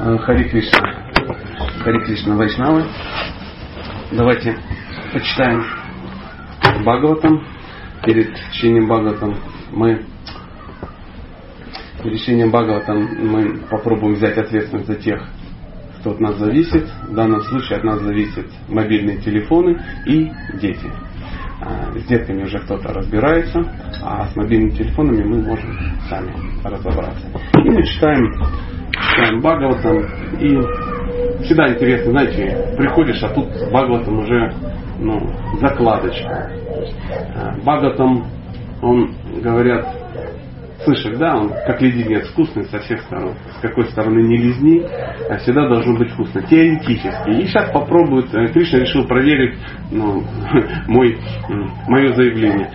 Э, Хари Кришна. Хари Кришна Вайшнавы. Давайте почитаем Бхагаватам. Перед чтением Бхагаватам мы перед чтением Бхагаватам мы попробуем взять ответственность за тех, кто от нас зависит. В данном случае от нас зависят мобильные телефоны и дети. А, с детками уже кто-то разбирается, а с мобильными телефонами мы можем сами разобраться. И мы читаем, читаем Бхагаватам, и всегда интересно, знаете, приходишь, а тут Бхагаватам уже ну, закладочка. А, Бхагаватам, он, говорят, слышишь, да, он как леденец вкусный со всех сторон. С какой стороны не лизни, а всегда должен быть вкусно. Теоретически. И сейчас попробуют, э, Кришна решил проверить ну, мой, мое заявление.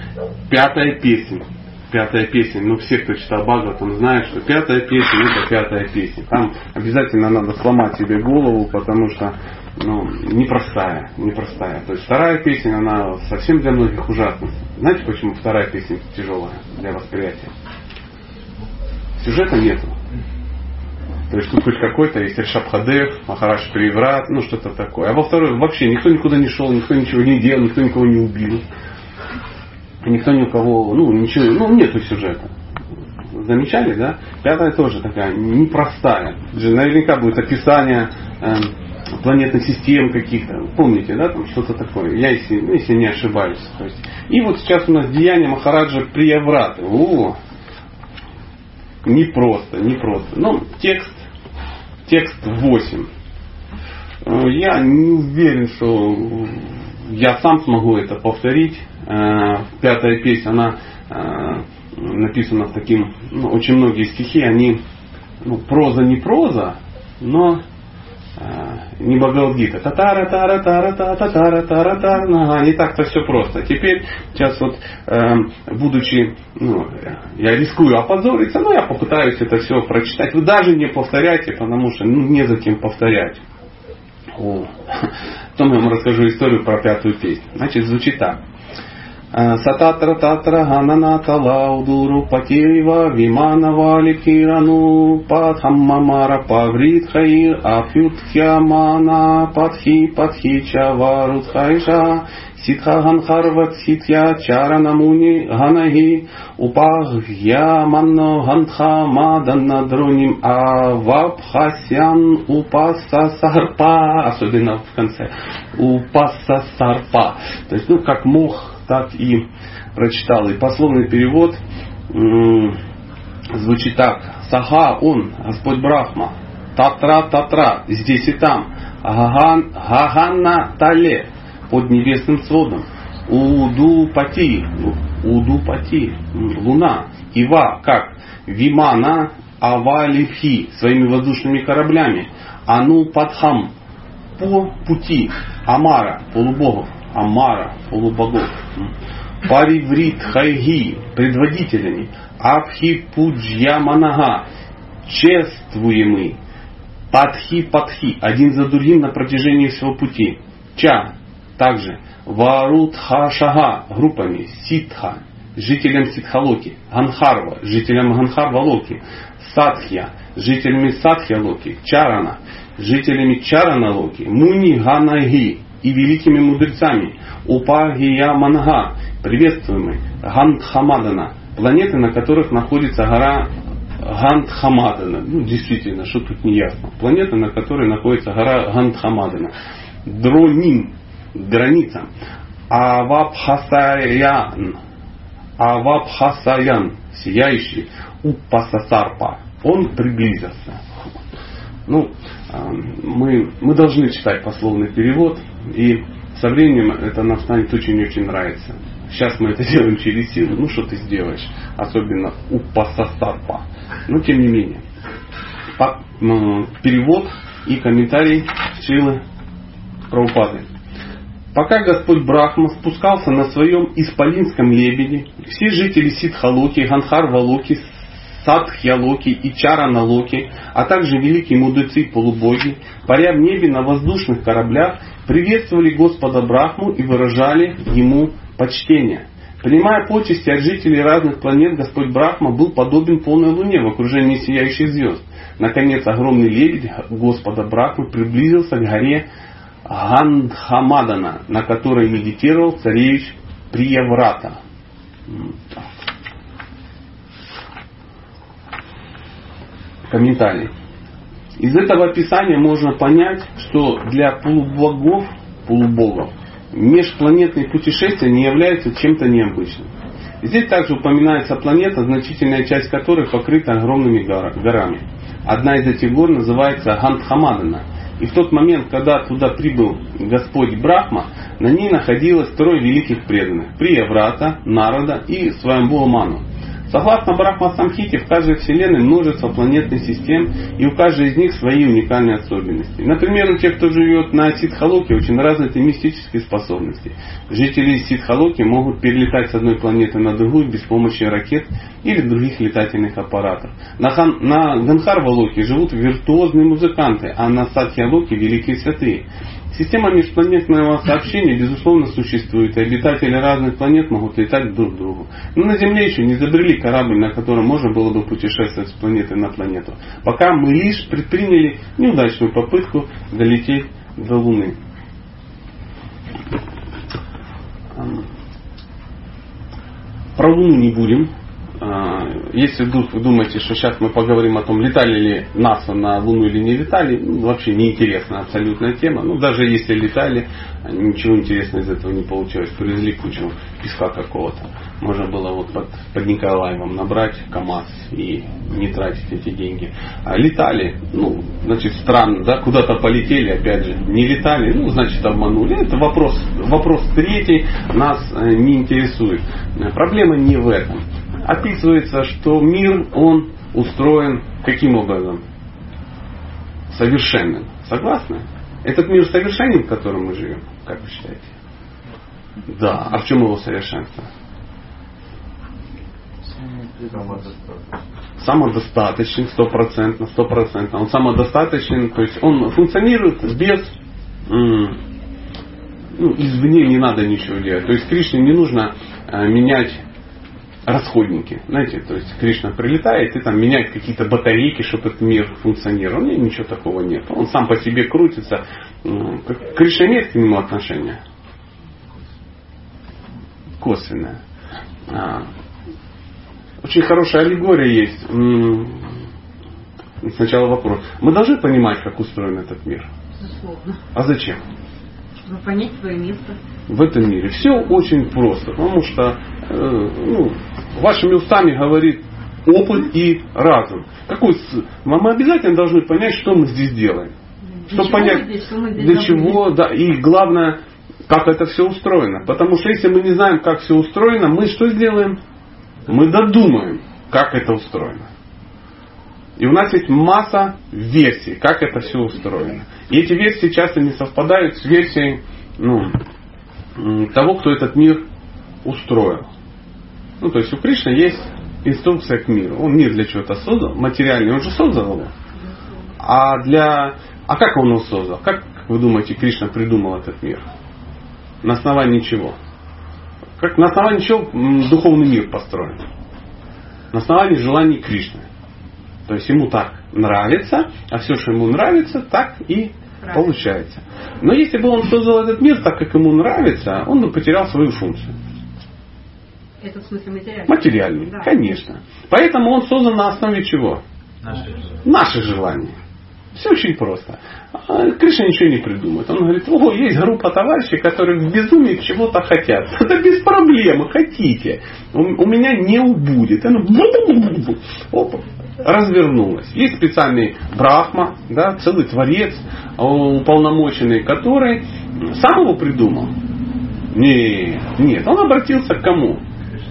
Пятая песня. Пятая песня. Ну, все, кто читал Бхагаватам, знают, что пятая песня это пятая песня. Там обязательно надо сломать себе голову, потому что ну, непростая, непростая. То есть вторая песня, она совсем для многих ужасна. Знаете, почему вторая песня тяжелая для восприятия? Сюжета нету. То есть тут хоть какой-то есть Ришабхадев, Махараш Приврат, ну что-то такое. А во второй вообще никто никуда не шел, никто ничего не делал, никто никого не убил. Никто ни у кого, ну ничего, ну нету сюжета. Замечали, да? Пятая тоже такая непростая. Наверняка будет описание э, планетных систем каких-то. Помните, да, там что-то такое. Я если, ну, если не ошибаюсь. То есть, и вот сейчас у нас деяние Махараджа Приявраты. О, не просто, не просто. Ну, текст, текст 8. Э, я не уверен, что я сам смогу это повторить. Э, пятая песня, она э, написана в таким, ну, очень многие стихи, они, ну, проза не проза, но не Бхагавадгита. Татара, тара, тара, та, татара, тара, тара. Ага, не так-то все просто. Теперь, сейчас вот, э, будучи, ну, я рискую опозориться, но я попытаюсь это все прочитать. Вы даже не повторяйте, потому что ну, незачем повторять. О. Потом я вам расскажу историю про пятую песню. Значит, звучит так. Сататра татра гананата лаудуру патеева виманавали кирану падхаммамара павритхаир афютхямана падхи падхи чаварутхайша ситхаганхарват ситья чаранамуни ганахи упагья манно гантха маданна дроним авабхасян упаса сарпа особенно в конце упаса сарпа то есть ну как мох так и прочитал. И пословный перевод звучит так. Саха он, Господь Брахма, Татра Татра, здесь и там, Гаган, Гаганна Тале, под небесным сводом, Уду Пати, Уду Пати, Луна, Ива, как? Вимана Авалифи, своими воздушными кораблями, Ану Падхам, по пути Амара, полубогов, Амара, полубогов. Париврит Хайги, предводителями. Абхи Пуджья Манага, чествуемый. Падхи Падхи, один за другим на протяжении всего пути. Ча, также. Варутха Шага, группами. Ситха, жителям Ситхалоки. Ганхарва, жителям Ганхарвалоки. Садхья, жителями Садхьялоки. Чарана, жителями Чараналоки. Муни Ганаги, и великими мудрецами. Упагия Манга, приветствуемый, Гандхамадана, планеты, на которых находится гора Гандхамадана. Ну, действительно, что тут не ясно. Планета, на которой находится гора Гандхамадана. Дронин, граница. Авабхасаян, Авабхасаян, сияющий, Упасасарпа. Он приблизился. Ну, мы, мы должны читать пословный перевод, и со временем это нам станет очень-очень нравиться. Сейчас мы это делаем через силу, ну что ты сделаешь, особенно у пасасарпа. Но тем не менее. Перевод и комментарий Шилы Праупады. Пока Господь Брахма спускался на своем исполинском лебеде, все жители Ситхалоки, Ганхар-Валоки, Садхьялоки и Чараналоки, а также великие мудрецы полубоги, паря в небе на воздушных кораблях, приветствовали Господа Брахму и выражали ему почтение. Принимая почести от жителей разных планет, Господь Брахма был подобен полной луне в окружении сияющих звезд. Наконец, огромный лебедь Господа Брахмы приблизился к горе Гандхамадана, на которой медитировал царевич Прияврата. Комментарий. Из этого описания можно понять, что для полубогов, полубогов межпланетные путешествия не являются чем-то необычным. Здесь также упоминается планета, значительная часть которой покрыта огромными горами. Одна из этих гор называется Гандхамадана. И в тот момент, когда туда прибыл Господь Брахма, на ней находилось трое великих преданных. Прияврата, Народа и Сваямбуа Ману. Согласно Брахма Самхите, в каждой Вселенной множество планетных систем, и у каждой из них свои уникальные особенности. Например, у тех, кто живет на Ситхалоке, очень развиты мистические способности. Жители Ситхалоки могут перелетать с одной планеты на другую без помощи ракет или других летательных аппаратов. На, Хан, на Ганхарвалоке живут виртуозные музыканты, а на Сатьялоке великие святые. Система межпланетного сообщения, безусловно, существует, и обитатели разных планет могут летать друг к другу. Но на Земле еще не изобрели корабль, на котором можно было бы путешествовать с планеты на планету. Пока мы лишь предприняли неудачную попытку долететь до Луны. Про Луну не будем. А, если вдруг вы думаете, что сейчас мы поговорим о том, летали ли НАСА на Луну или не летали, ну, вообще неинтересная абсолютная тема. Ну, даже если летали, ничего интересного из этого не получилось. Привезли кучу песка какого-то. Можно было вот под, под Николаевым набрать КАМАЗ и не тратить эти деньги. А летали, ну, значит, странно, да, куда-то полетели, опять же, не летали, ну, значит, обманули. Это вопрос, вопрос третий, нас э, не интересует. Проблема не в этом описывается, что мир, он устроен каким образом? Совершенным. Согласны? Этот мир совершенен, в котором мы живем, как вы считаете? Да. А в чем его совершенство? Самодостаточен, стопроцентно, стопроцентно. Он самодостаточен, то есть он функционирует без ну, извне не надо ничего делать. То есть Кришне не нужно э, менять расходники. Знаете, то есть Кришна прилетает и там меняет какие-то батарейки, чтобы этот мир функционировал. Нет, ничего такого нет. Он сам по себе крутится. Кришна имеет к нему отношение? Косвенное. А, очень хорошая аллегория есть. Сначала вопрос. Мы должны понимать, как устроен этот мир? Безусловно. А зачем? Понять свое место. В этом мире. Все очень просто. Потому что э, ну, вашими устами говорит опыт и разум. Какой, мы обязательно должны понять, что мы здесь делаем. Чтобы понять, здесь, что здесь для чего, да, и главное, как это все устроено. Потому что если мы не знаем, как все устроено, мы что сделаем? Мы додумаем, как это устроено. И у нас есть масса версий, как это все устроено. И эти версии часто не совпадают с версией ну, того, кто этот мир устроил. Ну, то есть у Кришны есть инструкция к миру. Он мир для чего-то создал, материальный, он же создал его. А для... А как он его создал? Как вы думаете, Кришна придумал этот мир? На основании чего? Как на основании чего духовный мир построен? На основании желаний Кришны. То есть ему так нравится, а все, что ему нравится, так и Правильно. получается. Но если бы он создал этот мир так, как ему нравится, он бы потерял свою функцию. Это в смысле материальный. Материальную, Да. конечно. Поэтому он создан на основе чего? Наши Наши желания. Все очень просто. А Кришна ничего не придумает. Он говорит, о, есть группа товарищей, которые в безумии чего-то хотят. Это без проблем, хотите. У, меня не убудет. Оно бу-бу-бу-бу-бу. Оп, развернулось. Есть специальный Брахма, да, целый творец, а, уполномоченный, который сам его придумал. Нет, нет, он обратился к кому?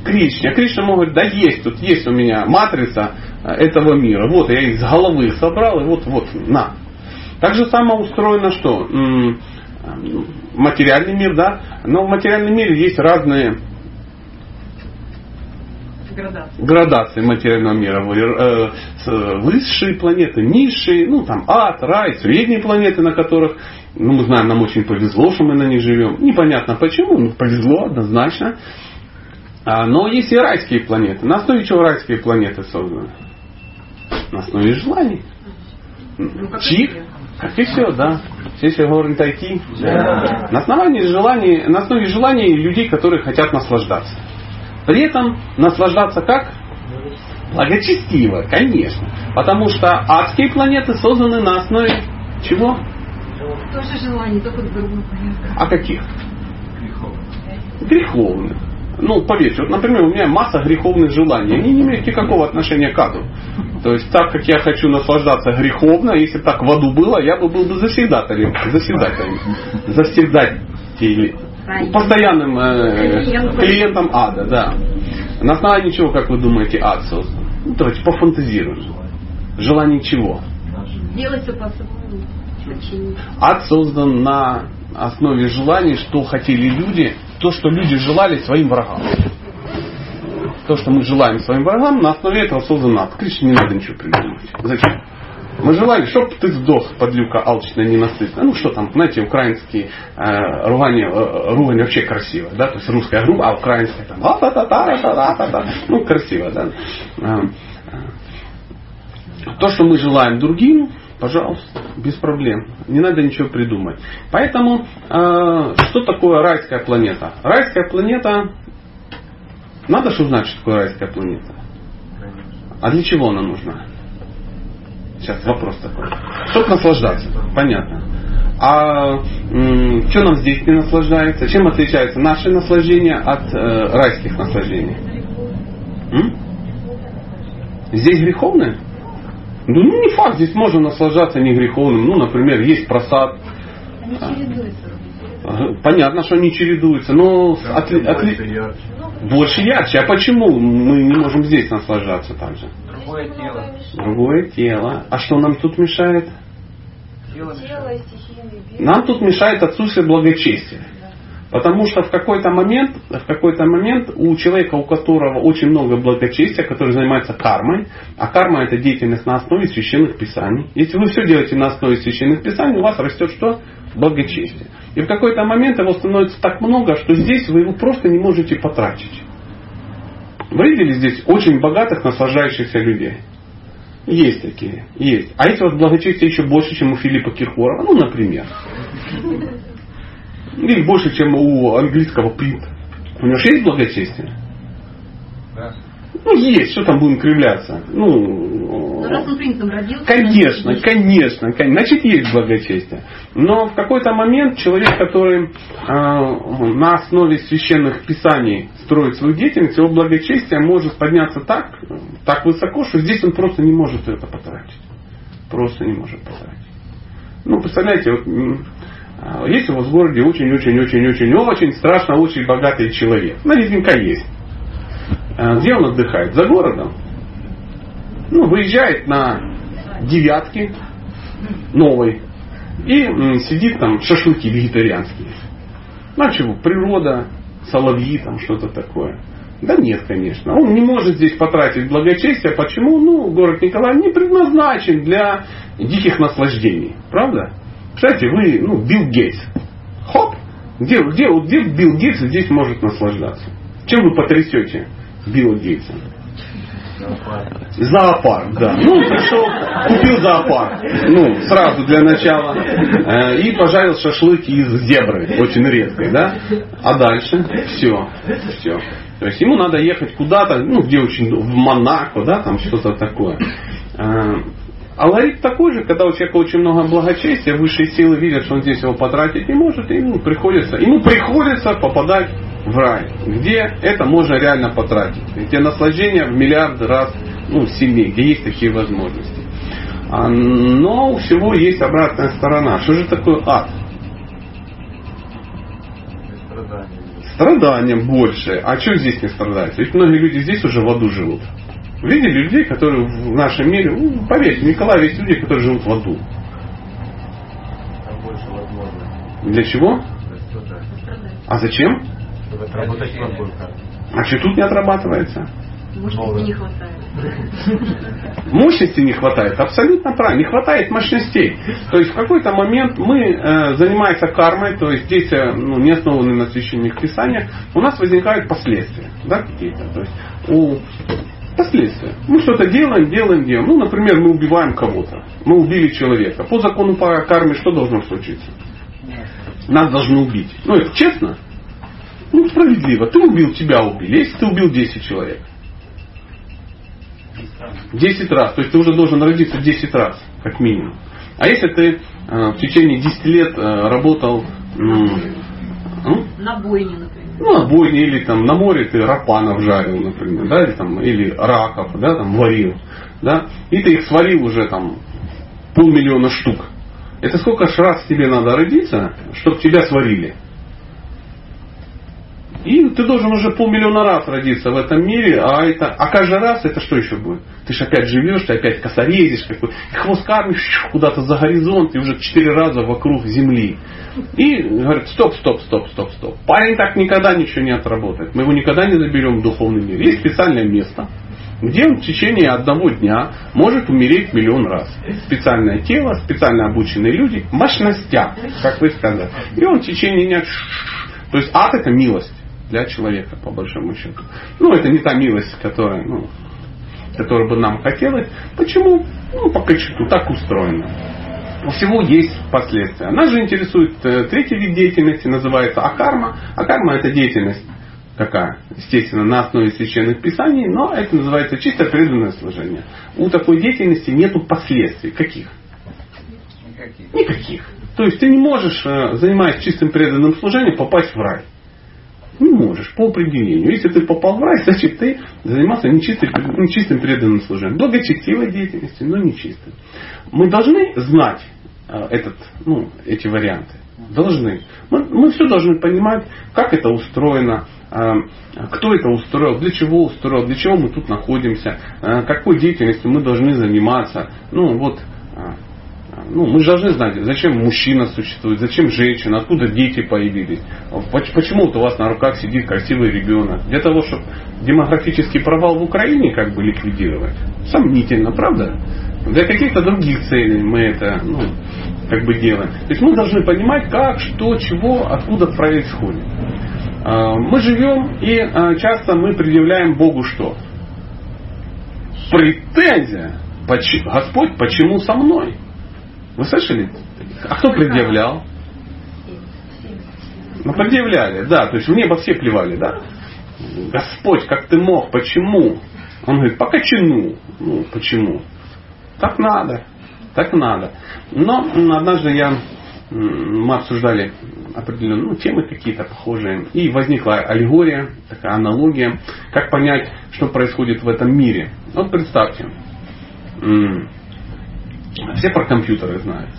Кришне. А Кришна ему говорит, да есть, тут есть у меня матрица э, этого мира. Вот я с головы собрал, и вот, вот, на. Так же самое устроено что? М, м, Материальный мир, да? Но в материальном мире есть разные Градация. градации материального мира. Э, с- Высшие планеты, низшие, ну там ад, рай, средние планеты, на которых, ну мы знаем, нам очень повезло, что мы на них живем. Непонятно почему, но повезло однозначно. А, но есть и райские планеты. На основе чего райские планеты созданы? На основе желаний. Ну, как и Чьих? все. Как и все, да. Если говорим тайки. Да. На основании желаний, на основе желаний людей, которые хотят наслаждаться. При этом наслаждаться как? Благочестиво, конечно. Потому что адские планеты созданы на основе чего? Тоже желание, только другого порядка. А каких? Греховных. Ну, поверьте, вот, например, у меня масса греховных желаний. Они не имеют никакого отношения к аду. То есть, так как я хочу наслаждаться греховно, если бы так в аду было, я бы был бы заседателем. Заседателем. Заседателем. Постоянным э, Клиентом. ада, да. На основании чего, как вы думаете, ад создан? Ну, давайте пофантазируем. Желание чего? Делать все по-своему. Ад создан на основе желаний, что хотели люди, то, что люди желали своим врагам. То, что мы желаем своим врагам, на основе этого создан ад. Конечно, не надо ничего придумывать. Зачем? Мы желали, чтоб ты сдох, подлюка алчная, ненасытная. Ну что там, знаете, украинские э, ругань, э, ругань вообще красиво, да, то есть русская грубо, а украинская там а та та та та та та ну красиво, да. Э, э, То, что мы желаем другим, пожалуйста, без проблем. Не надо ничего придумать. Поэтому, э, что такое райская планета? Райская планета, надо же узнать, что такое райская планета. А для чего она нужна? Сейчас вопрос такой. Чтобы наслаждаться, понятно. А м, что нам здесь не наслаждается? Чем отличается наше наслаждение от э, райских наслаждений? М? Здесь греховное? Ну, ну, не факт, здесь можно наслаждаться не греховным. Ну, например, есть просад. Они чередуются. Ага, Понятно, что они чередуются, но отли- отли- больше ярче. А почему мы не можем здесь наслаждаться так же? Другое тело. Другое тело. А что нам тут мешает? Тело бег. Нам тут мешает отсутствие благочестия. Потому что в какой-то момент, в какой-то момент у человека, у которого очень много благочестия, который занимается кармой, а карма это деятельность на основе священных писаний. Если вы все делаете на основе священных писаний, у вас растет что? Благочестие. И в какой-то момент его становится так много, что здесь вы его просто не можете потратить. Вы видели здесь очень богатых, наслаждающихся людей? Есть такие, есть. А если у вас благочестие еще больше, чем у Филиппа Киркорова, ну, например. Или больше, чем у английского принта. У него же есть благочестие? Да. Ну, есть, что там будем кривляться? Но Ну, раз он принцем родился... Конечно, конечно, кон- значит есть благочестие. Но в какой-то момент человек, который э, на основе священных писаний строит свою деятельность, его благочестие может подняться так, так высоко, что здесь он просто не может это потратить. Просто не может потратить. Ну, представляете, вот, а, есть у вас в городе очень-очень-очень-очень-очень страшно очень богатый человек. Наверняка есть. А, Где он отдыхает? За городом. Ну, выезжает на девятки новой и сидит там шашлыки вегетарианские. Ну, а чего? Природа, соловьи, там что-то такое. Да нет, конечно. Он не может здесь потратить благочестие. Почему? Ну, город Николаев не предназначен для диких наслаждений. Правда? Кстати, вы, ну, Билл Гейтс. Хоп! Где, где, где Билл Гейтс здесь может наслаждаться? Чем вы потрясете Билла Гейтса? Зоопарк, да. Ну, пришел, купил зоопарк. Ну, сразу для начала. Э, И пожарил шашлык из зебры, очень редкой, да. А дальше все, все. То есть ему надо ехать куда-то, ну, где очень, в Монако, да, там что-то такое. Алгоритм такой же, когда у человека очень много благочестия, высшие силы видят, что он здесь его потратить не может, и ему приходится, ему приходится попадать в рай, где это можно реально потратить, где наслаждение в миллиард раз ну, сильнее, где есть такие возможности. А, Но у всего есть обратная сторона. Что же такое ад? Страдания. Больше. А что здесь не страдается? Ведь многие люди здесь уже в аду живут. Видели людей, которые в нашем мире, ну, поверьте, Николай, есть люди, которые живут в аду. Там больше возможно. Для чего? А зачем? чтобы отработать. А что тут не отрабатывается? Мощности не хватает. Мощности не хватает, абсолютно правильно, не хватает мощностей. То есть в какой-то момент мы, э, занимаясь кармой, то есть действия ну, не основанные на священных писаниях, у нас возникают последствия, да, какие-то. То есть у последствия. Мы что-то делаем, делаем, делаем. Ну, например, мы убиваем кого-то. Мы убили человека. По закону по карме что должно случиться? Нас должны убить. Ну, это честно? Ну, справедливо. Ты убил, тебя убили. Если ты убил 10 человек. 10 раз. То есть ты уже должен родиться 10 раз, как минимум. А если ты э, в течение 10 лет э, работал ну, на бойне. Ну, на бойне или там на море ты рапанов жарил, например, да, или там, или раков, да, там варил, да, и ты их сварил уже там полмиллиона штук. Это сколько ж раз тебе надо родиться, чтобы тебя сварили? И ты должен уже полмиллиона раз родиться в этом мире, а, это, а каждый раз это что еще будет? Ты же опять живешь, ты опять косорезишь, какой, и хвост кормишь куда-то за горизонт, и уже четыре раза вокруг Земли. И говорит, стоп, стоп, стоп, стоп, стоп. Парень так никогда ничего не отработает. Мы его никогда не заберем в духовный мир. Есть специальное место, где он в течение одного дня может умереть миллион раз. Специальное тело, специально обученные люди, мощностя, как вы сказали. И он в течение дня... То есть ад это милость для человека, по большому счету. Ну, это не та милость, которая, ну, которая бы нам хотелось. Почему? Ну, по качеству так устроено. У всего есть последствия. Нас же интересует э, третий вид деятельности, называется акарма. Акарма это деятельность какая? Естественно, на основе священных писаний, но это называется чисто преданное служение. У такой деятельности нет последствий. Каких? Никаких. Никаких. То есть ты не можешь, э, занимаясь чистым преданным служением, попасть в рай. Не можешь, по определению. Если ты попал в рай, значит ты занимался нечистым, нечистым преданным служением. Благочестивой деятельностью, но нечистым. Мы должны знать э, этот, ну, эти варианты. Должны. Мы, мы все должны понимать, как это устроено, э, кто это устроил, для чего устроил, для чего мы тут находимся, э, какой деятельностью мы должны заниматься. Ну вот ну, мы же должны знать, зачем мужчина существует, зачем женщина, откуда дети появились. Почему вот у вас на руках сидит красивый ребенок. Для того, чтобы демографический провал в Украине как бы ликвидировать. Сомнительно, правда? Для каких-то других целей мы это ну, как бы делаем. То есть мы должны понимать, как, что, чего, откуда происходит. А, мы живем и а, часто мы предъявляем Богу что? Претензия. Господь, почему со мной? Вы слышали? А кто предъявлял? Ну, предъявляли, да. То есть в небо все плевали, да? Господь, как ты мог? Почему? Он говорит, по кочану. Ну, почему? Так надо. Так надо. Но однажды я, мы обсуждали определенные ну, темы какие-то похожие. И возникла аллегория, такая аналогия, как понять, что происходит в этом мире. Вот представьте, все про компьютеры знают.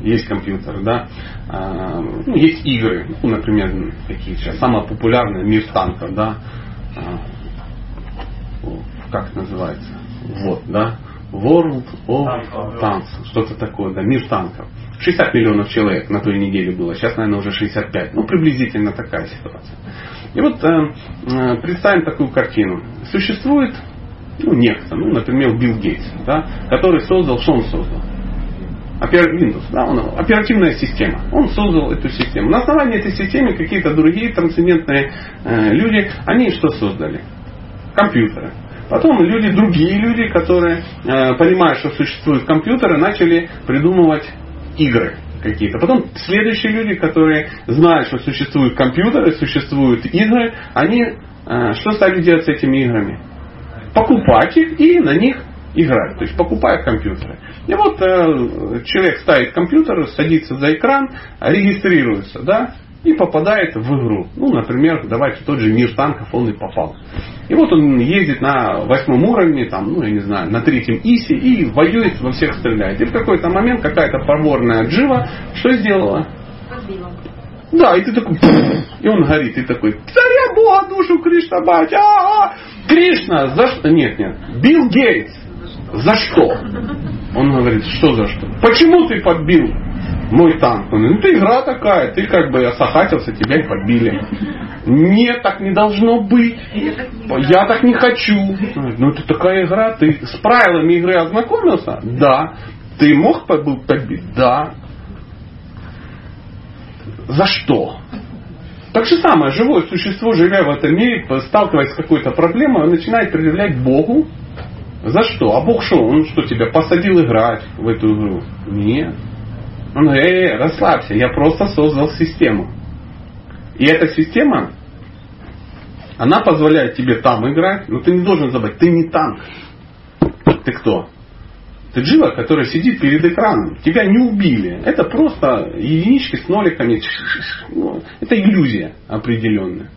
Есть компьютеры, да. А, ну, есть игры, ну, например, такие сейчас самые популярные мир танков, да. А, как это называется? Вот, да. World of Tanks, что-то такое, да, мир танков. 60 миллионов человек на той неделе было, сейчас, наверное, уже 65. Ну, приблизительно такая ситуация. И вот э представим такую картину. Существует ну, некто, ну, например, Билл Гейтс, да, который создал, что он создал? Windows, да, он, оперативная система. Он создал эту систему. На основании этой системы какие-то другие трансцендентные э, люди, они что создали? Компьютеры. Потом люди, другие люди, которые, э, понимая, что существуют компьютеры, начали придумывать игры какие-то. Потом следующие люди, которые знают, что существуют компьютеры, существуют игры, они э, что стали делать с этими играми? Покупать их и на них играть. То есть покупая компьютеры. И вот э, человек ставит компьютер, садится за экран, регистрируется, да, и попадает в игру. Ну, например, давайте тот же мир танков он и попал. И вот он ездит на восьмом уровне, там, ну, я не знаю, на третьем исе и воюет, во всех стреляет. И в какой-то момент какая-то проворная джива что сделала? Подбила. Да, и ты такой, и он горит, и такой, царя Бога душу Кришна бать, а, -а, -а! Кришна, за что? Нет, нет, Билл Гейтс, за что? Он говорит, что за что? Почему ты подбил Мой танк. Он, ну, это игра такая, ты как бы осахатился, тебя и побили. Нет, так не должно быть. Я так не хочу. Ну, это такая игра. Ты с правилами игры ознакомился? Да. Ты мог побить? Да. За что? Так же самое, живое существо, живя в этом мире, сталкиваясь с какой-то проблемой, он начинает предъявлять Богу. За что? А Бог что? Он что, тебя посадил играть в эту игру? Нет. Он говорит, эй, расслабься, я просто создал систему. И эта система, она позволяет тебе там играть, но ты не должен забыть, ты не танк. Ты кто? Ты джива, который сидит перед экраном. Тебя не убили. Это просто единички с ноликами. Ну, это иллюзия определенная.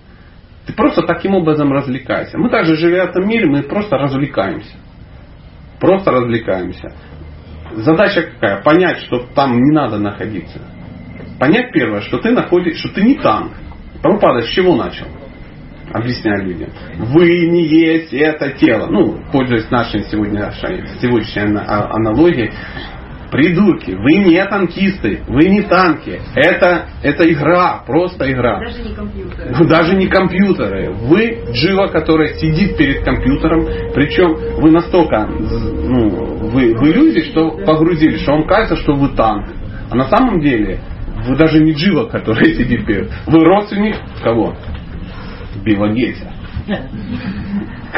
Ты просто таким образом развлекаешься. Мы также, живя в этом мире, мы просто развлекаемся. Просто развлекаемся. Задача какая? Понять, что там не надо находиться. Понять первое, что ты находишь, что ты не танк. Прабхупада с чего начал? Объясняю людям. Вы не есть это тело. Ну, пользуясь нашей сегодняшней, сегодняшней аналогией, Придурки, вы не танкисты, вы не танки. Это, это игра, просто игра. Даже не компьютеры. Ну, даже не компьютеры. Вы джива, которая сидит перед компьютером, причем вы настолько ну, вы в иллюзии, что погрузились, что вам кажется, что вы танк. А на самом деле вы даже не джива, которая сидит перед. Вы родственник кого? Билла Гейтса.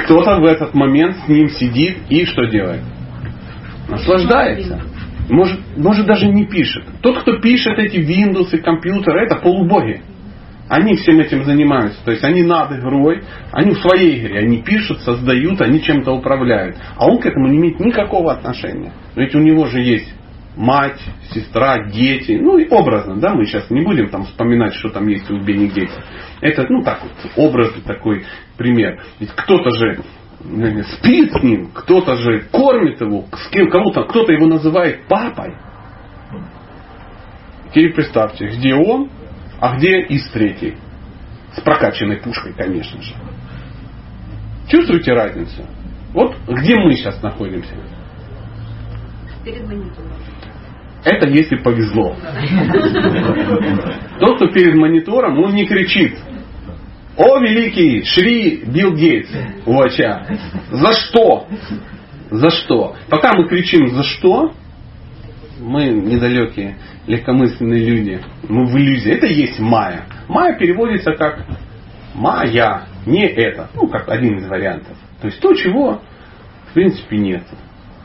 Кто-то в этот момент с ним сидит и что делает? Наслаждается. Может, может даже не пишет. Тот, кто пишет эти Windows и компьютеры, это полубоги. Они всем этим занимаются. То есть они над игрой, они в своей игре, они пишут, создают, они чем-то управляют. А он к этому не имеет никакого отношения. Ведь у него же есть мать, сестра, дети. Ну и образно, да, мы сейчас не будем там вспоминать, что там есть у Бенни Гейтса. Это, ну так вот, образный такой пример. Ведь кто-то же спит с ним, кто-то же кормит его, с кем, кому-то, кто-то его называет папой. Теперь представьте, где он, а где из третий. С прокачанной пушкой, конечно же. Чувствуете разницу? Вот где мы сейчас находимся? Перед монитором. Это если повезло. Тот, кто перед монитором, он не кричит. О, великий Шри Билл Гейтс, Уача, за что? За что? Пока мы кричим «за что?», мы недалекие, легкомысленные люди, мы в иллюзии. Это и есть майя. Майя переводится как майя, не это. Ну, как один из вариантов. То есть то, чего в принципе нет.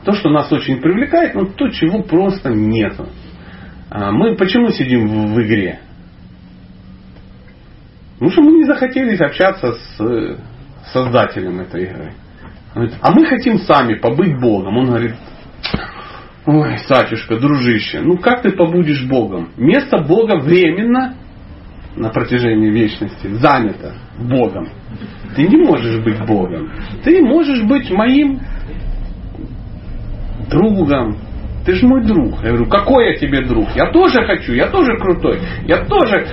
То, что нас очень привлекает, но то, чего просто нет. А мы почему сидим в, игре? Потому что мы не захотели общаться с э, создателем этой игры. говорит, а мы хотим сами побыть Богом. Он говорит, ой, Сачушка, дружище, ну как ты побудешь Богом? Место Бога временно на протяжении вечности занято Богом. Ты не можешь быть Богом. Ты можешь быть моим другом, ты же мой друг. Я говорю, какой я тебе друг? Я тоже хочу, я тоже крутой, я тоже...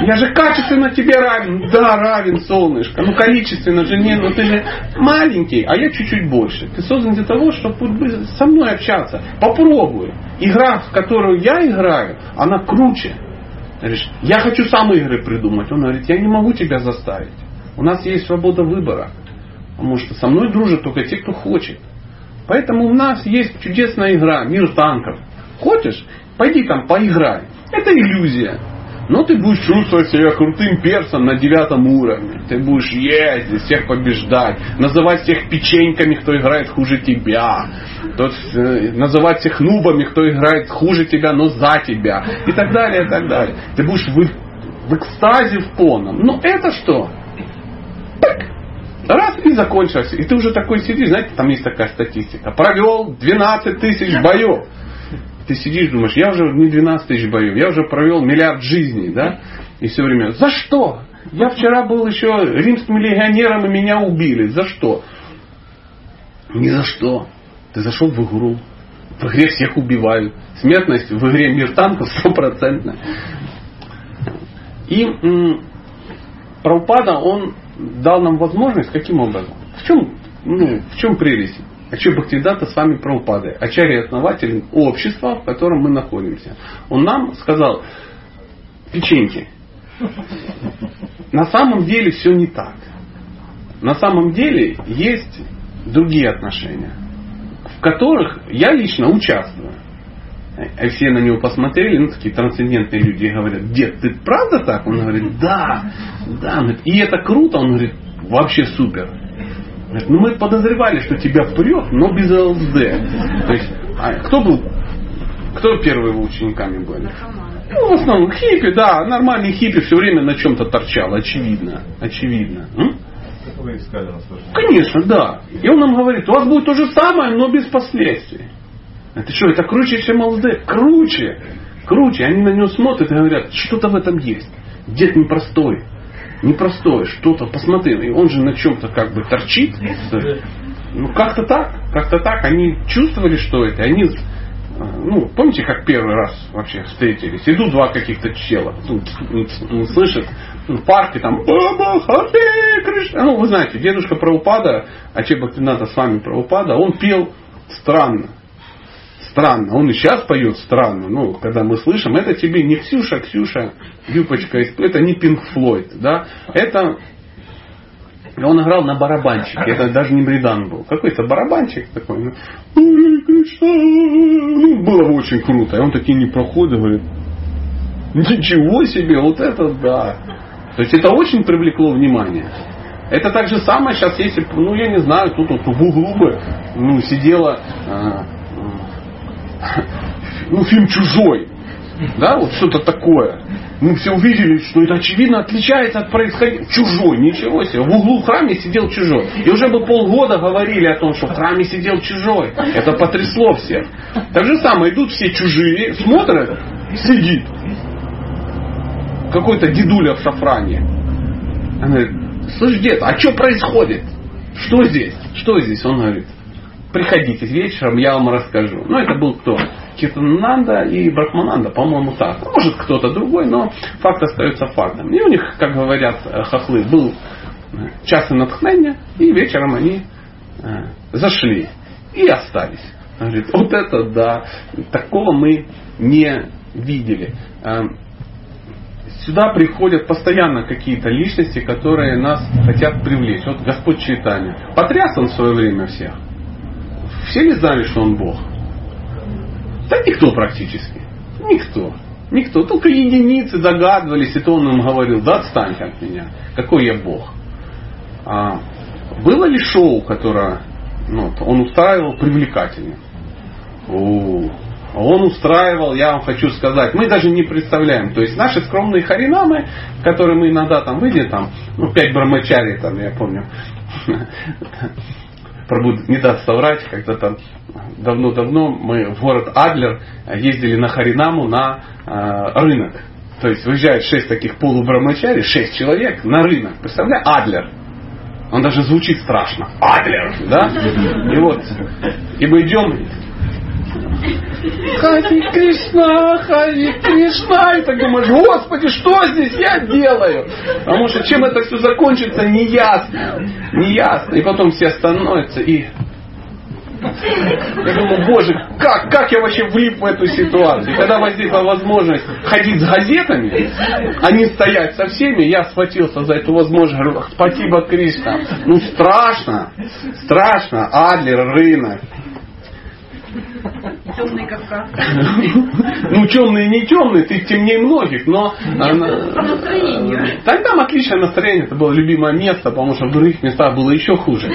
Я же качественно тебе равен. Да, равен, солнышко. Ну, количественно же не, ну ты же маленький, а я чуть-чуть больше. Ты создан для того, чтобы со мной общаться. Попробуй. Игра, в которую я играю, она круче. Говоришь, я хочу сам игры придумать. Он говорит, я не могу тебя заставить. У нас есть свобода выбора. Потому что со мной дружат только те, кто хочет. Поэтому у нас есть чудесная игра, мир танков. Хочешь? Пойди там поиграй. Это иллюзия. Но ты будешь чувствовать себя крутым персом на девятом уровне. Ты будешь ездить, всех побеждать, называть всех печеньками, кто играет хуже тебя. Тот, э, называть всех нубами, кто играет хуже тебя, но за тебя. И так далее, и так далее. Ты будешь в, в экстазе в полном. Но это что? Раз и закончилось. И ты уже такой сидишь, знаете, там есть такая статистика. Провел 12 тысяч боев. Ты сидишь, думаешь, я уже не 12 тысяч боев, я уже провел миллиард жизней, да? И все время, за что? Я вчера был еще римским легионером, и меня убили. За что? Ни за что. Ты зашел в игру. В игре всех убивают. Смертность в игре мир танков стопроцентная. И Прабхупада, он дал нам возможность, каким образом? В чем, ну, в чем прелесть? Ачарья Бхактивиданта с вами Прабхупады, Ачарья основатель общества, в котором мы находимся. Он нам сказал, печеньки, на самом деле все не так. На самом деле есть другие отношения, в которых я лично участвую. И все на него посмотрели, ну, такие трансцендентные люди, и говорят, дед, ты правда так? Он говорит, да, да. Говорит, и это круто? Он говорит, вообще супер. Говорит, ну мы подозревали, что тебя прет, но без ЛСД. То есть, а кто был, кто первые его учениками были? Ну, в основном хиппи, да, нормальный хиппи все время на чем-то торчал, очевидно, очевидно. М? Конечно, да. И он нам говорит, у вас будет то же самое, но без последствий. Это что, это круче, чем ЛСД? Круче! Круче. Они на него смотрят и говорят, что-то в этом есть. Дед непростой. Непростой, что-то, посмотри. И он же на чем-то как бы торчит. Ну, как-то так. Как-то так. Они чувствовали, что это. Они ну, помните, как первый раз вообще встретились? Идут два каких-то чела, ну, слышат в парке там. Ну, вы знаете, дедушка Правопада, Аче Бхактината с вами Правопада, он пел странно. Странно. Он и сейчас поет странно. Ну, когда мы слышим, это тебе не Ксюша, Ксюша, юбочка. Это не Пинк Флойд. Да? Это он играл на барабанчике. Это даже не бридан был. Какой-то барабанчик такой. Ну, было бы очень круто. И он такие не проходит, говорит, ничего себе, вот это да. То есть это очень привлекло внимание. Это так же самое сейчас, если, ну я не знаю, тут вот в углу бы ну, сидела э, ну, фильм чужой. Да, вот что-то такое. Мы все увидели, что это очевидно отличается от происходящего. Чужой, ничего себе. В углу храме сидел чужой. И уже бы полгода говорили о том, что в храме сидел чужой. Это потрясло всех. Так же самое, идут все чужие, смотрят, сидит. Какой-то дедуля в шафране. Она говорит, слышь, дед, а что происходит? Что здесь? Что здесь? Он говорит, приходите вечером, я вам расскажу. Ну, это был кто? Киртананда и Брахмананда, по-моему, так. Может, кто-то другой, но факт остается фактом. И у них, как говорят э, хохлы, был э, час натхнения, и вечером они э, зашли и остались. Говорит, вот это да, такого мы не видели. Сюда приходят постоянно какие-то личности, которые нас хотят привлечь. Вот Господь Чайтанья. Потряс он в свое время всех. Все не знали, что он Бог. Да никто практически. Никто. Никто. Только единицы догадывались, и то он им говорил, да отстаньте от меня. Какой я Бог. А, было ли шоу, которое ну, он устраивал привлекательным? Он устраивал, я вам хочу сказать, мы даже не представляем. То есть наши скромные харинамы, которые мы иногда там выйдем, там, ну, пять брамачари, там, я помню, Прабу не даст соврать, когда-то давно-давно мы в город Адлер ездили на Харинаму на э, рынок. То есть выезжает шесть таких полубрамачари, шесть человек на рынок. Представляешь, Адлер. Он даже звучит страшно. Адлер, да? И вот, и мы идем, Хари Кришна, Хари Кришна. И так думаешь, Господи, что здесь я делаю? Потому что чем это все закончится, не ясно. Не ясно. И потом все становятся и я думаю, боже, как, как я вообще влип в эту ситуацию? Когда возникла возможность ходить с газетами, а не стоять со всеми, я схватился за эту возможность, говорю, спасибо, Кришна. Ну страшно, страшно, Адлер, рынок, Темный Кавказ. Ну, темные не темные, ты темнее многих, но... По настроению. Так там отличное настроение, это было любимое место, потому что в других местах было еще хуже.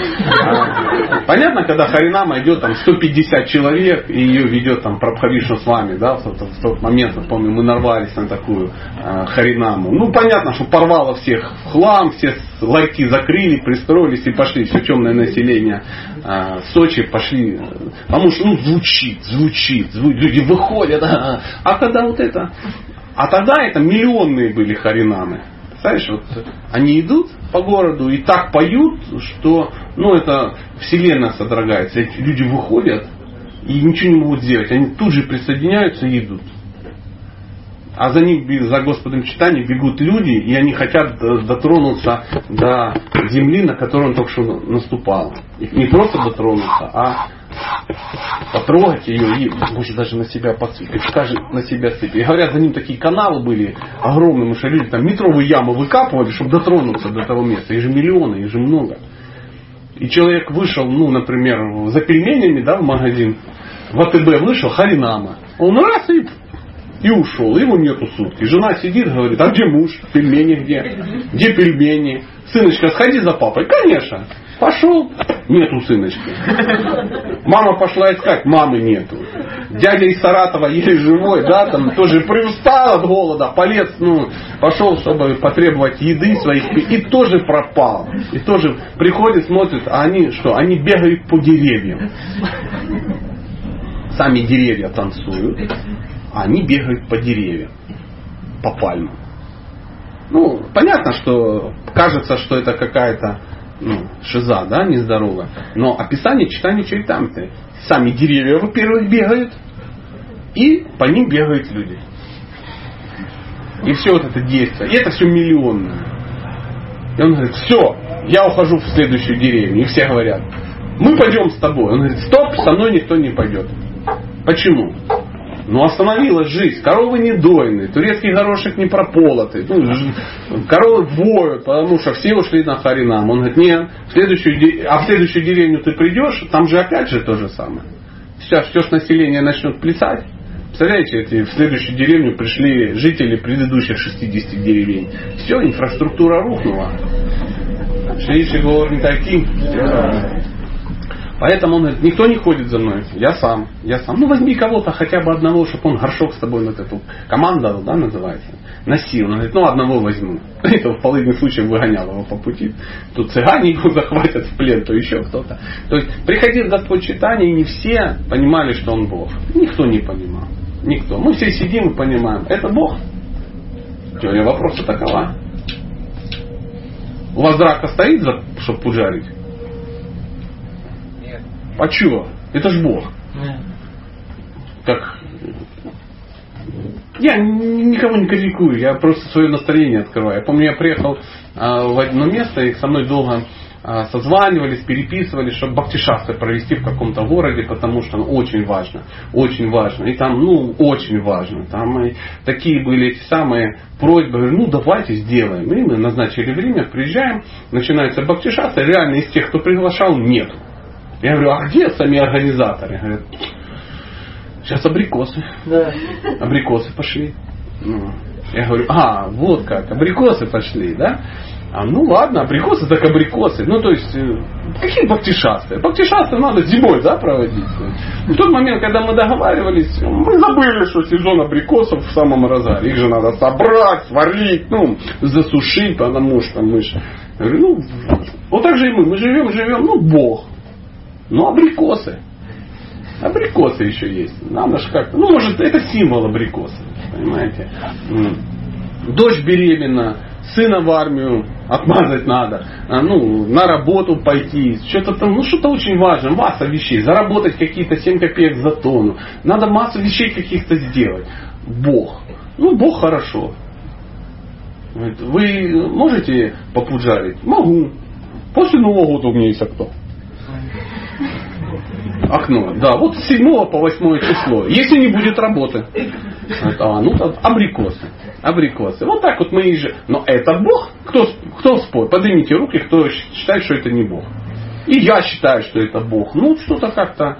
А, понятно, когда Харинама идет там 150 человек, и ее ведет там Прабхавишну с вами, да, в тот, в тот момент, помню, мы нарвались на такую а, Харинаму. Ну, понятно, что порвало всех в хлам, все ларьки закрыли, пристроились и пошли, все темное население а, Сочи пошли, потому что ну, звучит, звучит, звучит, люди выходят, а, а когда вот это, а тогда это миллионные были харинамы. Представляешь, вот они идут по городу и так поют, что ну, это вселенная содрогается. Эти люди выходят и ничего не могут сделать. Они тут же присоединяются и идут. а за ним, за Господом читания бегут люди, и они хотят дотронуться до земли, на которую он только что наступал. И не просто дотронуться, а потрогать ее и, может, даже на себя подсыпать. Скажет на себя сыпать. И говорят, за ним такие каналы были огромные, что люди там метровые ямы выкапывали, чтобы дотронуться до того места. Их же миллионы, их же много. И человек вышел, ну, например, за пельменями, да, в магазин, в АТБ вышел, харинама. Он раз и и ушел, его нету сутки. Жена сидит, говорит, а где муж? Пельмени где? Где пельмени? Сыночка, сходи за папой. Конечно. Пошел, нету сыночки. Мама пошла искать, мамы нету. Дядя из Саратова еле живой, да, там тоже привстал от голода, полез, ну, пошел, чтобы потребовать еды своих, и тоже пропал. И тоже приходит, смотрит, а они что? Они бегают по деревьям. Сами деревья танцуют а они бегают по деревьям, по пальмам. Ну, понятно, что кажется, что это какая-то ну, шиза, да, нездоровая. Но описание читания Чайтамриты. Сами деревья, во-первых, бегают, и по ним бегают люди. И все вот это действие. И это все миллионное. И он говорит, все, я ухожу в следующую деревню. И все говорят, мы пойдем с тобой. Он говорит, стоп, со мной никто не пойдет. Почему? Ну остановилась жизнь. Коровы не дойные, турецкий горошек не прополотый. Ну, коровы воют, потому что все ушли на Харинам. Он говорит, нет, в следующую, а в следующую деревню ты придешь, там же опять же то же самое. Сейчас все население начнет плясать. Представляете, эти, в следующую деревню пришли жители предыдущих 60 деревень. Все, инфраструктура рухнула. Шли говорим такие. Поэтому он говорит, никто не ходит за мной, я сам, я сам. Ну возьми кого-то, хотя бы одного, чтобы он горшок с тобой на эту команду, да, называется, носил. Он говорит, ну одного возьму. Это в половине случаев выгонял его по пути. Тут цыгане его захватят в плен, то еще кто-то. То есть приходил Господь читания, и не все понимали, что он Бог. Никто не понимал. Никто. Мы все сидим и понимаем, это Бог. Теория вопроса такова. У вас драка стоит, чтобы пужарить? А чего? Это ж Бог. Как я никого не критикую, я просто свое настроение открываю. Я помню, я приехал а, в одно место, и со мной долго а, созванивались, переписывались, чтобы бхактишастры провести в каком-то городе, потому что ну, очень важно, очень важно. И там, ну, очень важно. Там и такие были эти самые просьбы, ну, давайте сделаем. И мы назначили время, приезжаем, начинается бхактишастра, реально из тех, кто приглашал, нету. Я говорю, а где сами организаторы? Говорят, сейчас абрикосы. Да. Абрикосы пошли. Ну, я говорю, а, вот как, абрикосы пошли, да? А, ну ладно, абрикосы так абрикосы. Ну то есть, э, какие бактишасты? Бактишасты надо зимой, да, проводить. В тот момент, когда мы договаривались, мы забыли, что сезон абрикосов в самом разгаре. Их же надо собрать, сварить, ну, засушить, потому что мы же... Говорю, ну, вот так же и мы. Мы живем, живем, ну, Бог. Ну, абрикосы. Абрикосы еще есть. Надо же как-то. Ну, может, это символ абрикоса. Понимаете? Дочь беременна, сына в армию отмазать надо, а, ну, на работу пойти, что-то там, ну, что-то очень важно, масса вещей, заработать какие-то 7 копеек за тонну, надо массу вещей каких-то сделать. Бог. Ну, Бог хорошо. Вы можете попуджарить? Могу. После Нового года у меня есть кто окно. Да, вот с 7 по 8 число. Если не будет работы. А, ну, там, абрикосы. Абрикосы. Вот так вот мы и же. Но это Бог? Кто, кто спорит? Поднимите руки, кто считает, что это не Бог. И я считаю, что это Бог. Ну, что-то как-то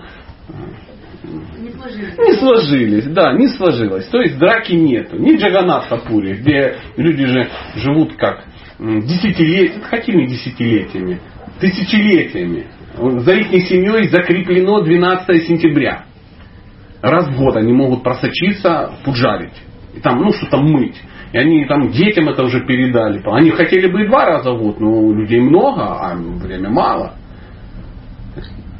не сложились. Не сложились, да, не сложилось. То есть драки нету. Не Джаганат Капури, где люди же живут как десятилетиями, какими десятилетиями? Тысячелетиями. За их семьей закреплено 12 сентября. Раз в год они могут просочиться, пуджарить. И там, ну, что-то мыть. И они там детям это уже передали. Они хотели бы и два раза в год, но людей много, а время мало.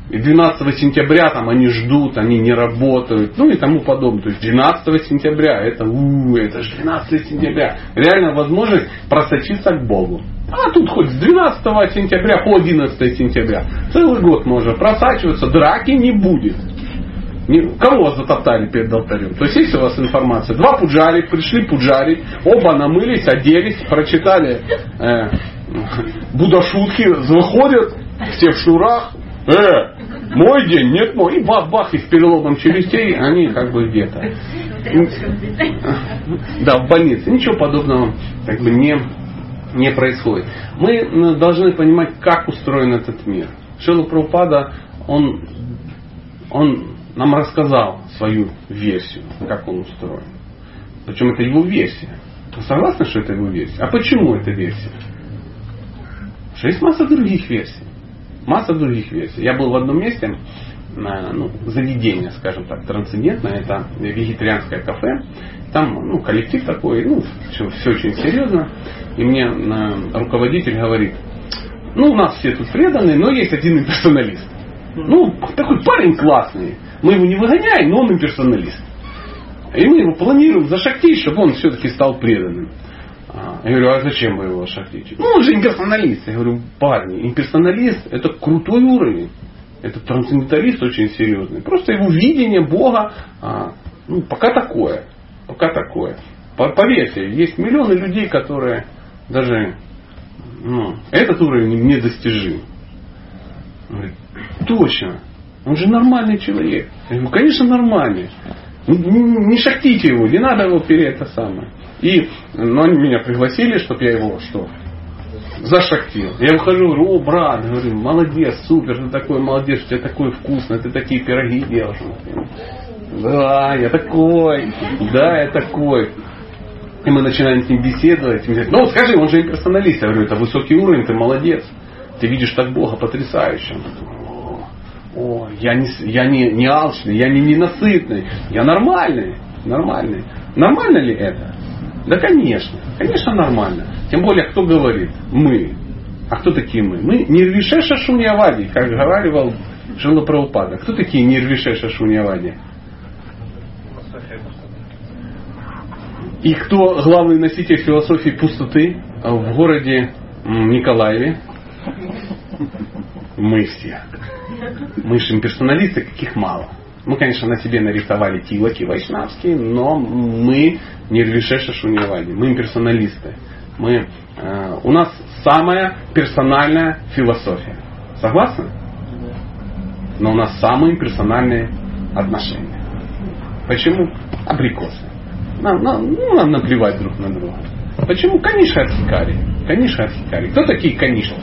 И 12 сентября там они ждут, они не работают, ну и тому подобное. То есть 12 сентября, это, у, это же 12 сентября. Реально возможность просочиться к Богу. А тут хоть с 12 сентября по 11 сентября. Целый год можно просачиваться, драки не будет. Кого вас затоптали перед алтарем? То есть есть у вас информация? Два пуджари, пришли пуджари, оба намылись, оделись, прочитали э, будашутки, выходят, все в шнурах, э, мой день, нет мой, и бах-бах, и с переломом челюстей, они как бы где-то. Да, в больнице. Ничего подобного как бы не, не происходит. Мы должны понимать, как устроен этот мир. Шила Прабхупада, он, он нам рассказал свою версию, как он устроен. Причем это его версия. Вы согласны, что это его версия? А почему это версия? Потому что есть масса других версий. Масса других версий. Я был в одном месте, ну, заведение, скажем так, трансцендентное, это вегетарианское кафе. Там ну, коллектив такой, ну, все, все очень серьезно. И мне руководитель говорит, ну, у нас все тут преданные, но есть один имперсоналист. Ну, такой парень классный. Мы его не выгоняем, но он имперсоналист. И мы его планируем зашахтить, чтобы он все-таки стал преданным. А, я говорю, а зачем вы его шахтите? Ну, он же имперсоналист. Я говорю, парни, имперсоналист это крутой уровень. Это трансценденталист очень серьезный. Просто его видение Бога, а, ну, пока такое. Пока такое. Поверьте, есть миллионы людей, которые даже ну, этот уровень недостижим. Он говорит, точно. Он же нормальный человек. Я говорю, конечно, нормальный. Не шахтите его, не надо его пере это самое. И, ну, они меня пригласили, чтобы я его что? Зашахтил. Я ухожу, говорю, о, брат, говорю, молодец, супер, ты такой молодец, у тебя такой вкусно, ты такие пироги делаешь. Да, я такой, да, я такой. И мы начинаем с ним беседовать. Говорит, ну скажи, он же имперсоналист. Я говорю, это высокий уровень, ты молодец. Ты видишь так Бога потрясающе. О, я не, я не, не алчный, я не ненасытный, я нормальный, нормальный. Нормально ли это? Да, конечно, конечно нормально. Тем более, кто говорит? Мы. А кто такие мы? Мы Нирвишеша Шуньявади, как говорил Шила Прабхупада. Кто такие Нирвишеша Шуньявади? И кто главный носитель философии пустоты в городе Николаеве? Мы все. Мы же имперсоналисты, каких мало. Мы, конечно, на себе нарисовали тилоки вайшнавские, но мы не Рвишеша Шуньявади. Мы имперсоналисты. Мы, э, у нас самая персональная философия. Согласны? Но у нас самые персональные отношения. Почему? Абрикосы. Нам, нам, ну, нам наплевать друг на друга. Почему? Каниша Архикари. Каниша Архикари. Кто такие канишки?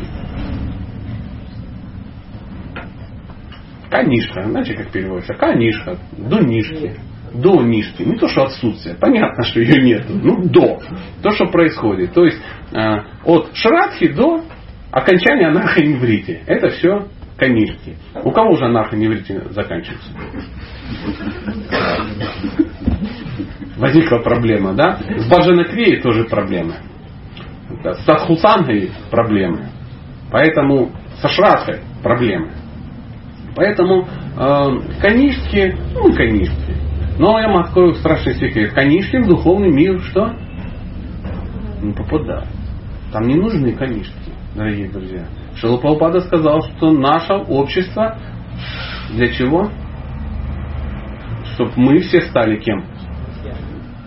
Канишка. Знаете, как переводится? Канишка. До нишки. До нишки. Не то, что отсутствие. Понятно, что ее нет. Ну, до. То, что происходит. То есть, э, от шрадхи до окончания анархоневрити. Это все канишки. У кого уже анархоневрити заканчивается? возникла проблема, да? С Баджанакрией тоже проблемы. С Садхусангой проблемы. Поэтому со Шрадхой проблемы. Поэтому э, канишки, ну канишки. Но я вам открою страшный секрет. Канишки в духовный мир что? Не попадают. Там не нужны канишки, дорогие друзья. Шилапалпада сказал, что наше общество для чего? Чтобы мы все стали кем?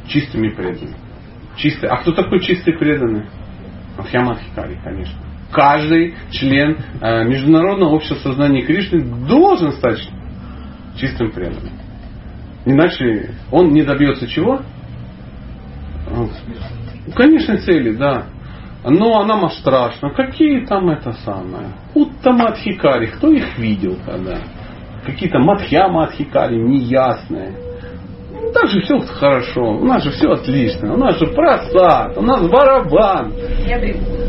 чистыми преданными. Чистый. А кто такой чистый преданный? Мадхьямадхикари, конечно. Каждый член э, Международного общества сознания Кришны должен стать чистым преданным. Иначе он не добьется чего? Конечно, цели, да. Но она нам страшно. Какие там это самое? Уттамадхикари. Кто их видел когда? Какие-то Мадхья Мадхикари неясные у нас же все хорошо, у нас же все отлично, у нас же просад, у нас барабан,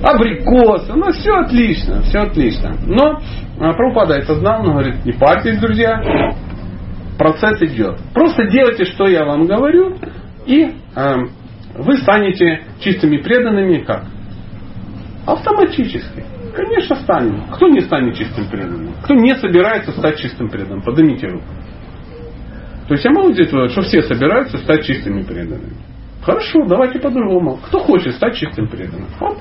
абрикос, у нас все отлично, все отлично. Но а, Прабхупада это знал, он говорит, не парьтесь, друзья, процесс идет. Просто делайте, что я вам говорю, и э, вы станете чистыми преданными как? Автоматически. Конечно, станем. Кто не станет чистым преданным? Кто не собирается стать чистым преданным? Поднимите руку. То есть я могу здесь сказать, что все собираются стать чистыми преданными. Хорошо, давайте по-другому. Кто хочет стать чистым преданным? Оп.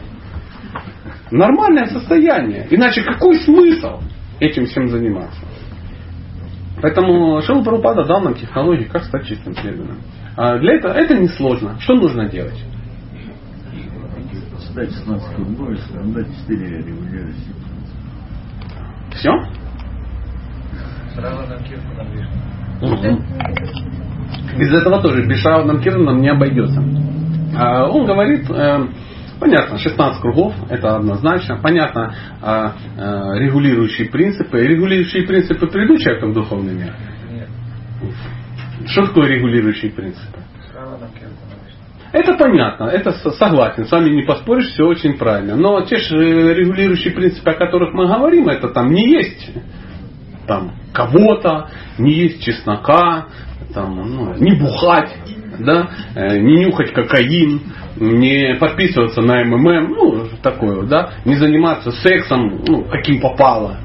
Нормальное состояние. Иначе какой смысл этим всем заниматься? Поэтому Шила Прабхупада дал нам технологии, как стать чистым преданным. А для этого это несложно. Что нужно делать? Сдать 16 кругов, сдать 4 регулирующие. Все? Сразу кирку навешать. Без этого тоже без Шраваном Кирном не обойдется. А, Он говорит, э, понятно, 16 кругов, это однозначно. Понятно, а, э, регулирующие принципы. Регулирующие принципы придут человеком в духовный мир? Нет. Что такое регулирующие принципы? Это понятно, это согласен, с вами не поспоришь, все очень правильно. Но те же э, регулирующие принципы, о которых мы говорим, это там не есть там кого-то, не есть чеснока, там, ну, не бухать, да, э, не нюхать кокаин, не подписываться на МММ, ну, такое, да, не заниматься сексом, ну, каким попало.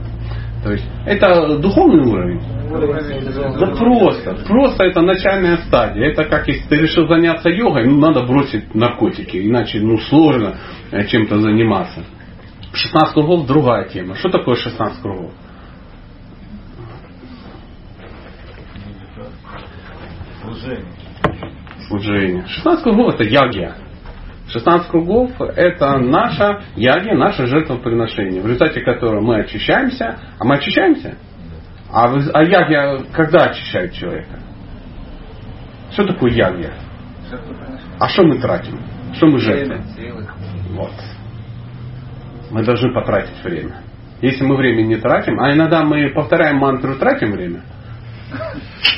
То есть это духовный уровень. Да просто, просто это начальная стадия. Это как если ты решил заняться йогой, ну надо бросить наркотики, иначе ну сложно э, чем-то заниматься. 16 кругов другая тема. Что такое 16 кругов? Служение. Служение. 16 кругов это ягия. 16 кругов это наша ягия, наше жертвоприношение, в результате которого мы очищаемся. А мы очищаемся? А, вы- а ягия когда очищает человека? Что такое ягия? Жертвоприношение. А что мы тратим? Что мы жертвуем? Вот. Мы должны потратить время. Если мы время не тратим, а иногда мы повторяем мантру, тратим время?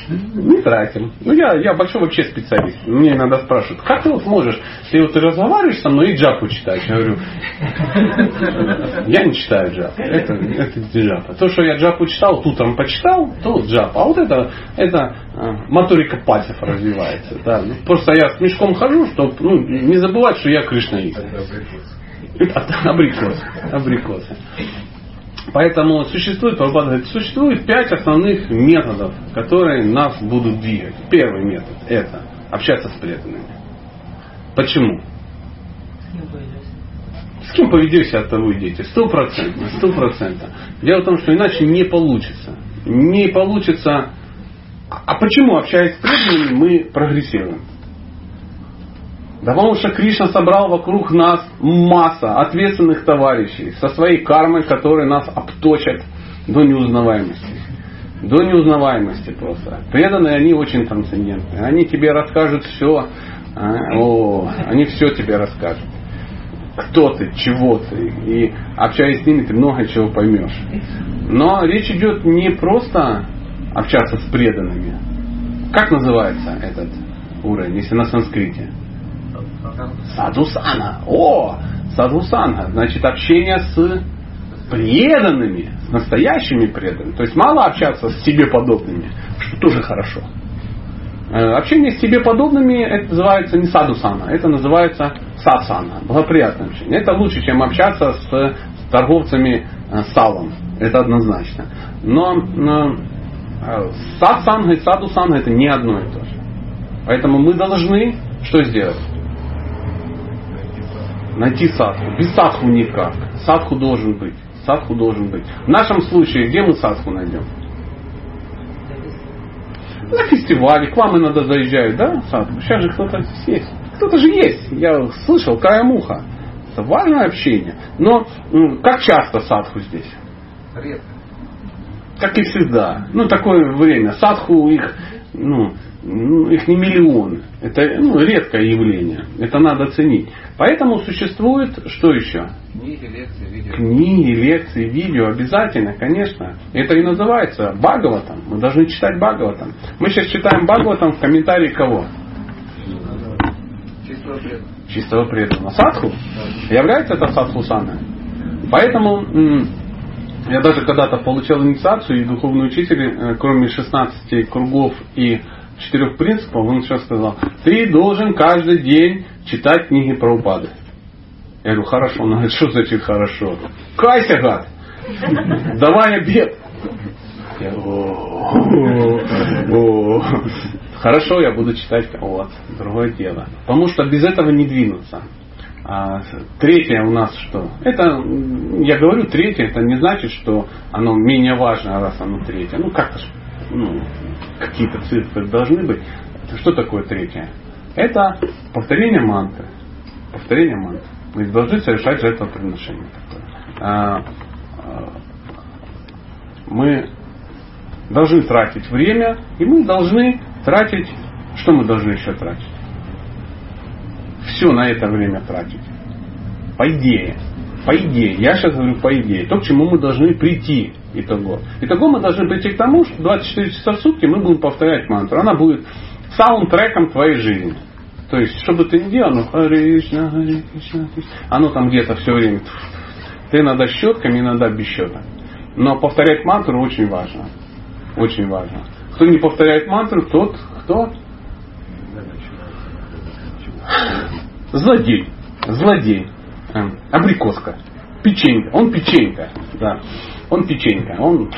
Не тратим. Ну, я, я большой вообще специалист. Мне иногда спрашивают, как ты вот можешь, ты вот разговариваешь со мной и джапу читаешь? Я говорю, я не читаю джапу. Это, это джапа. То, что я джапу читал, вот утром почитал, то джапа. А вот это, это а, моторика пальцев развивается. Да. Ну, Просто я с мешком хожу, чтобы ну, не забывать, что я кришнаит. Это абрикос. Абрикосы. Поэтому существует, Прабхупада говорит, существует пять основных методов, которые нас будут двигать. Первый метод – это общаться с преданными. Почему? С кем поведешься, от того и дети. Сто процентов. Сто процентов. Дело в том, что иначе не получится. Не получится. А почему, общаясь с преданными, мы прогрессируем? Потому что Кришна собрал вокруг нас масса ответственных товарищей со своей кармой, которые нас обточат до неузнаваемости. До неузнаваемости просто. Преданные, они очень трансцендентные. Они тебе расскажут все. о, они все тебе расскажут. Кто ты, чего ты. И общаясь с ними, ты много чего поймешь. Но речь идет не просто общаться с преданными. Как называется этот уровень, если на санскрите? Садусана. О, садусана. Значит, общение с преданными, с настоящими преданными. То есть мало общаться с себе подобными, что тоже хорошо. Э, Общение с себе подобными это называется не садусана, это называется сасана, благоприятное общение. Это лучше, чем общаться с, торговцами э, салом. Это однозначно. Но, но э, сатсанга и садусанга это не одно и то же. Поэтому мы должны что сделать? Найти садху. Без садху никак. Садху должен быть. Садху должен быть. В нашем случае, где мы садху найдем? На фестивале. К вам иногда заезжают, да, садху? Сейчас же кто-то здесь есть. Кто-то же есть. Я слышал, краем уха. Это важное общение. Но как часто садху здесь? Редко. Как и всегда. Ну, такое время. Садху их, ну, ну, их не миллион. Это ну, редкое явление. Это надо ценить. Поэтому существует, что еще? Книги, лекции, видео. Книги, лекции, видео обязательно, конечно. Это и называется Бхагаватам. Мы должны читать Бхагаватам. Мы сейчас читаем Бхагаватам в комментарии кого? Чистого преданного. Чистого преданного. Садху? Является это садху сана. Поэтому я даже когда-то получал инициацию и духовный учитель, э, кроме 16 кругов и четырех принципов, он сейчас сказал, ты должен каждый день читать книги про упады. Я говорю, хорошо. Он говорит, что значит хорошо? Кайся, гад! Давай обед! Я говорю, «О, о, Хорошо, я буду читать вот, другое дело. Потому что без этого не двинуться. А третье у нас что? Это, я говорю третье, это не значит, что оно менее важно, раз оно третье. Ну как-то ну, какие-то цифры должны быть. Что такое третье? Это повторение мантры. Повторение мантры. Мы должны совершать жертвоприношение. А, а, мы должны тратить время, и мы должны тратить, что мы должны еще тратить? Все на это время тратить. По идее. По идее. Я сейчас говорю по идее. То, к чему мы должны прийти. Итого. Итого мы должны прийти к тому, что 24 часа в сутки мы будем повторять мантру. Она будет саундтреком твоей жизни. То есть, что бы ты ни делал, ну, Харе Кришна, оно там где-то все время. Ты иногда щетками, иногда без щеток. Но повторять мантру очень важно. Очень важно. Кто не повторяет мантру, тот кто? Злодей. Злодей. Эм, абрикоска. Печенька. Он печенька. Да. Он печенька. Он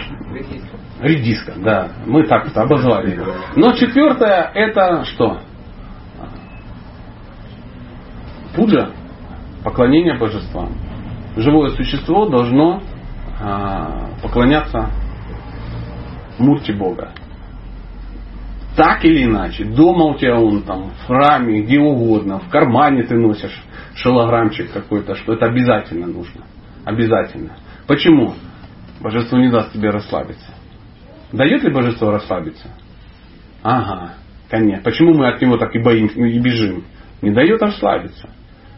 редиска. Да. Мы так обозвали его. Но четвертое это что? Пуджа. Поклонение божествам. Живое существо должно а, поклоняться мурти Бога. Так или иначе, дома у тебя он там, в храме, где угодно, в кармане ты носишь шилограммчик какой-то, что это обязательно нужно. Обязательно. Почему? Божество не даст тебе расслабиться. Дает ли божество расслабиться? Ага, конечно. Почему мы от него так и боимся и бежим? Не дает расслабиться.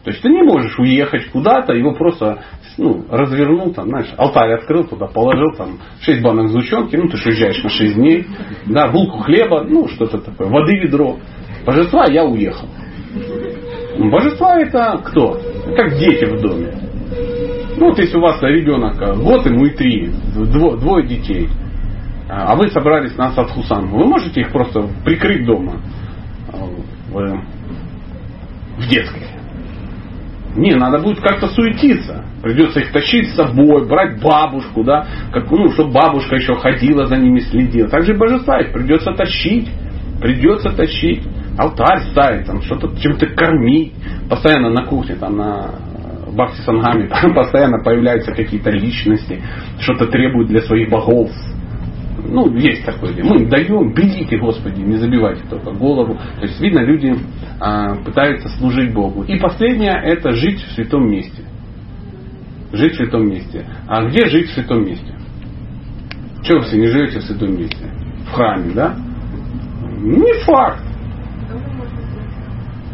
То есть ты не можешь уехать куда-то, его просто ну, развернул, там, знаешь, алтарь открыл, туда положил, там, 6 банок сгущенки, ну, ты же уезжаешь на 6 дней, да, булку хлеба, ну, что-то такое, воды ведро. Божества я уехал. Божества это кто? Как дети в доме. Ну, вот если у вас ребенок э, год ему и три, дво, двое детей, а вы собрались на Садхусан, вы можете их просто прикрыть дома э, в, в детской. Не, надо будет как-то суетиться. Придется их тащить с собой, брать бабушку, да, как, ну, чтобы бабушка еще ходила за ними, следила. Также божества их придется тащить. Придется тащить. Алтарь ставить, там, что-то чем-то кормить. Постоянно на кухне, там, на Бхакти Сангаме, там постоянно появляются какие-то личности, что-то требуют для своих богов, ну, есть такое. Мы даем, берите, Господи, не забивайте только голову. То есть, видно, люди а, пытаются служить Богу. И последнее, это жить в святом месте. Жить в святом месте. А где жить в святом месте? Чего вы все не живете в святом месте? В храме, да? Не факт.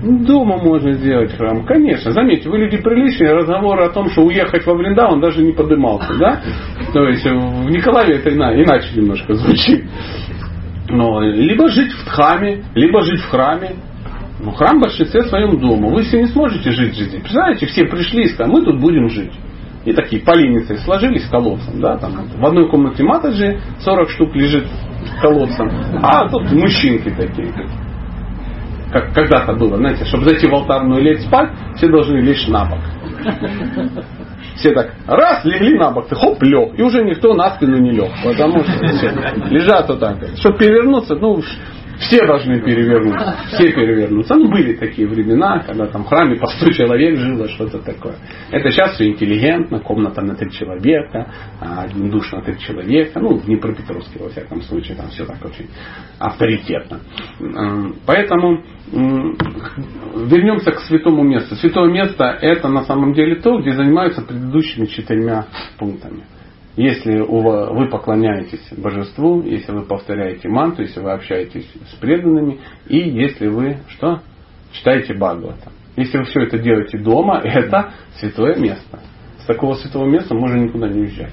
Дома можно сделать храм, конечно. Заметьте, вы люди приличные, разговоры о том, что уехать во Вриндаван даже не подымался, да? То есть в Николаеве это иначе немножко звучит. Но либо жить в храме, либо жить в храме. Ну, храм в большинстве своем дома. Вы все не сможете жить здесь. Представляете, все пришли и сказали, мы тут будем жить. И такие поленицы сложились колодцем, да, там в одной комнате матаджи 40 штук лежит колодцем, а тут мужчинки такие как когда-то было, знаете, чтобы зайти в алтарную лечь спать, все должны лечь на бок. Все так, раз, легли на бок, ты хоп, лег. И уже никто на спину не лег. Потому что все лежат вот так. Чтобы перевернуться, ну, все должны перевернуться. Все перевернуться. Ну, были такие времена, когда там в храме по 100 человек жило, что-то такое. Это сейчас все интеллигентно, комната на три человека, один душ на три человека. Ну, в Днепропетровске, во всяком случае, там все так очень авторитетно. Поэтому вернемся к святому месту. Святое место это на самом деле то, где занимаются предыдущими четырьмя пунктами. Если вы поклоняетесь божеству, если вы повторяете манту, если вы общаетесь с преданными, и если вы что? Читаете Бхагавата. Если вы все это делаете дома, это святое место. С такого святого места можно никуда не уезжать.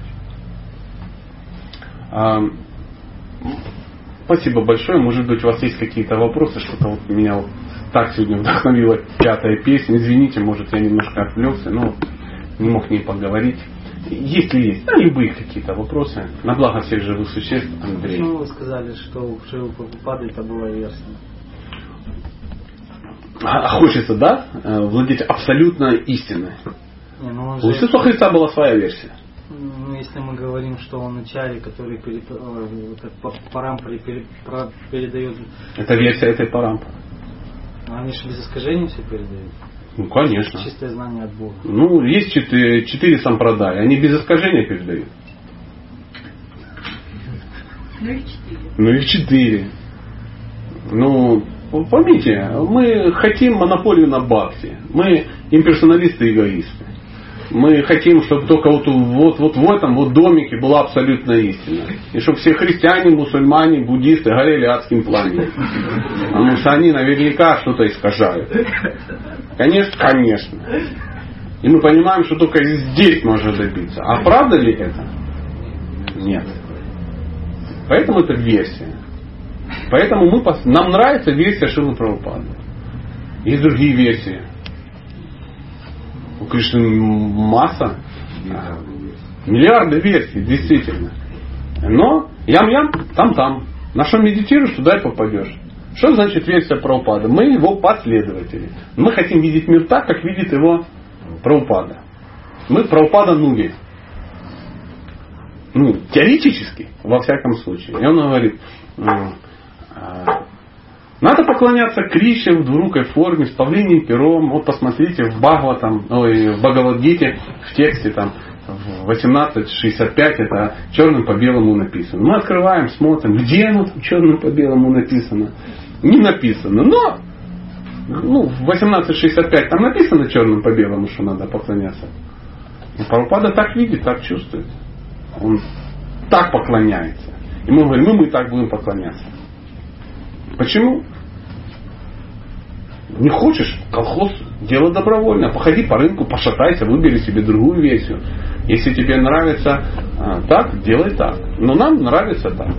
Спасибо большое. Может быть, у вас есть какие-то вопросы, что-то вот меня вот так сегодня вдохновила пятая песня. Извините, может, я немножко отвлекся, но не мог не поговорить. Если есть, да, любые какие-то вопросы, на благо всех живых существ, Андрей. Почему вы сказали, что у Шивы Прабхупады это была версия? А, хочется, да, э, владеть абсолютно истиной. Не, ну у Иисуса Христа была своя версия. Ну, если мы говорим, что он начале, который перед, как парампаре передает... Это версия этой парампары. Они же без искажений все передают. Ну, конечно. Чистое знание от Бога. Ну, есть четыре, четыре сампрадая. Они без искажения передают. Ну их четыре. Ну их четыре. Ну, поймите, мы хотим монополию на бхакти. Мы имперсоналисты и эгоисты. Мы хотим, чтобы только вот, вот, вот в этом вот домике была абсолютная истина. И чтобы все христиане, мусульмане, буддисты горели адским пламенем. Потому что они наверняка что-то искажают. Конечно, конечно. И мы понимаем, что только здесь можно добиться. А правда ли это? Нет. Поэтому это версия. Поэтому мы, нам нравится версия Шилы Прабхупады. Есть другие версии. У Кришны масса. Миллиарды версий, действительно. Но ям-ям, там-там. На что медитируешь, туда и попадешь. Что значит версия Прабхупада? Мы его последователи. Мы хотим видеть мир так, как видит его Прабхупада. Мы Прабхупада Нуги. Ну, теоретически, во всяком случае. И он говорит, а, надо поклоняться Кришне в двурукой форме, с павлиним пером. Вот посмотрите в Бхагаватам, ой, в Бхагавадгите, в тексте там, в 18.65 это черным по белому написано. Мы открываем, смотрим, где оно там черным по белому написано. Не написано, но ну, в 18.65 там написано черным по белому, что надо поклоняться. И Прабхупада так видит, так чувствует. Он так поклоняется. И мы говорим, ну мы так будем поклоняться. Почему? Не хочешь, колхоз, дело добровольно. Походи по рынку, пошатайся, выбери себе другую версию. Если тебе нравится а, так, делай так. Но нам нравится так.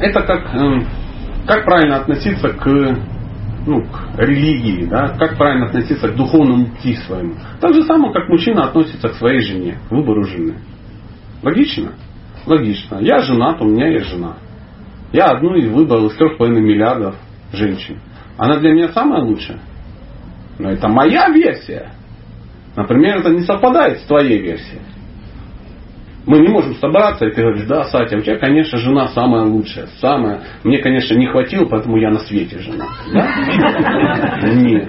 Это как, эм, как правильно относиться к, ну, к религии, да? как правильно относиться к духовному пути своему. Так же самое, как мужчина относится к своей жене, к выбору жены. Логично? Логично. Я женат, у меня есть жена. Я одну из выбрал из трех половиной миллиардов женщин. Она для меня самая лучшая. Но это моя версия. Например, это не совпадает с твоей версией. Мы не можем собраться, и ты говоришь, да, Сатя, у тебя, конечно, жена самая лучшая, самая. Мне, конечно, не хватило, поэтому я на свете жена. Нет.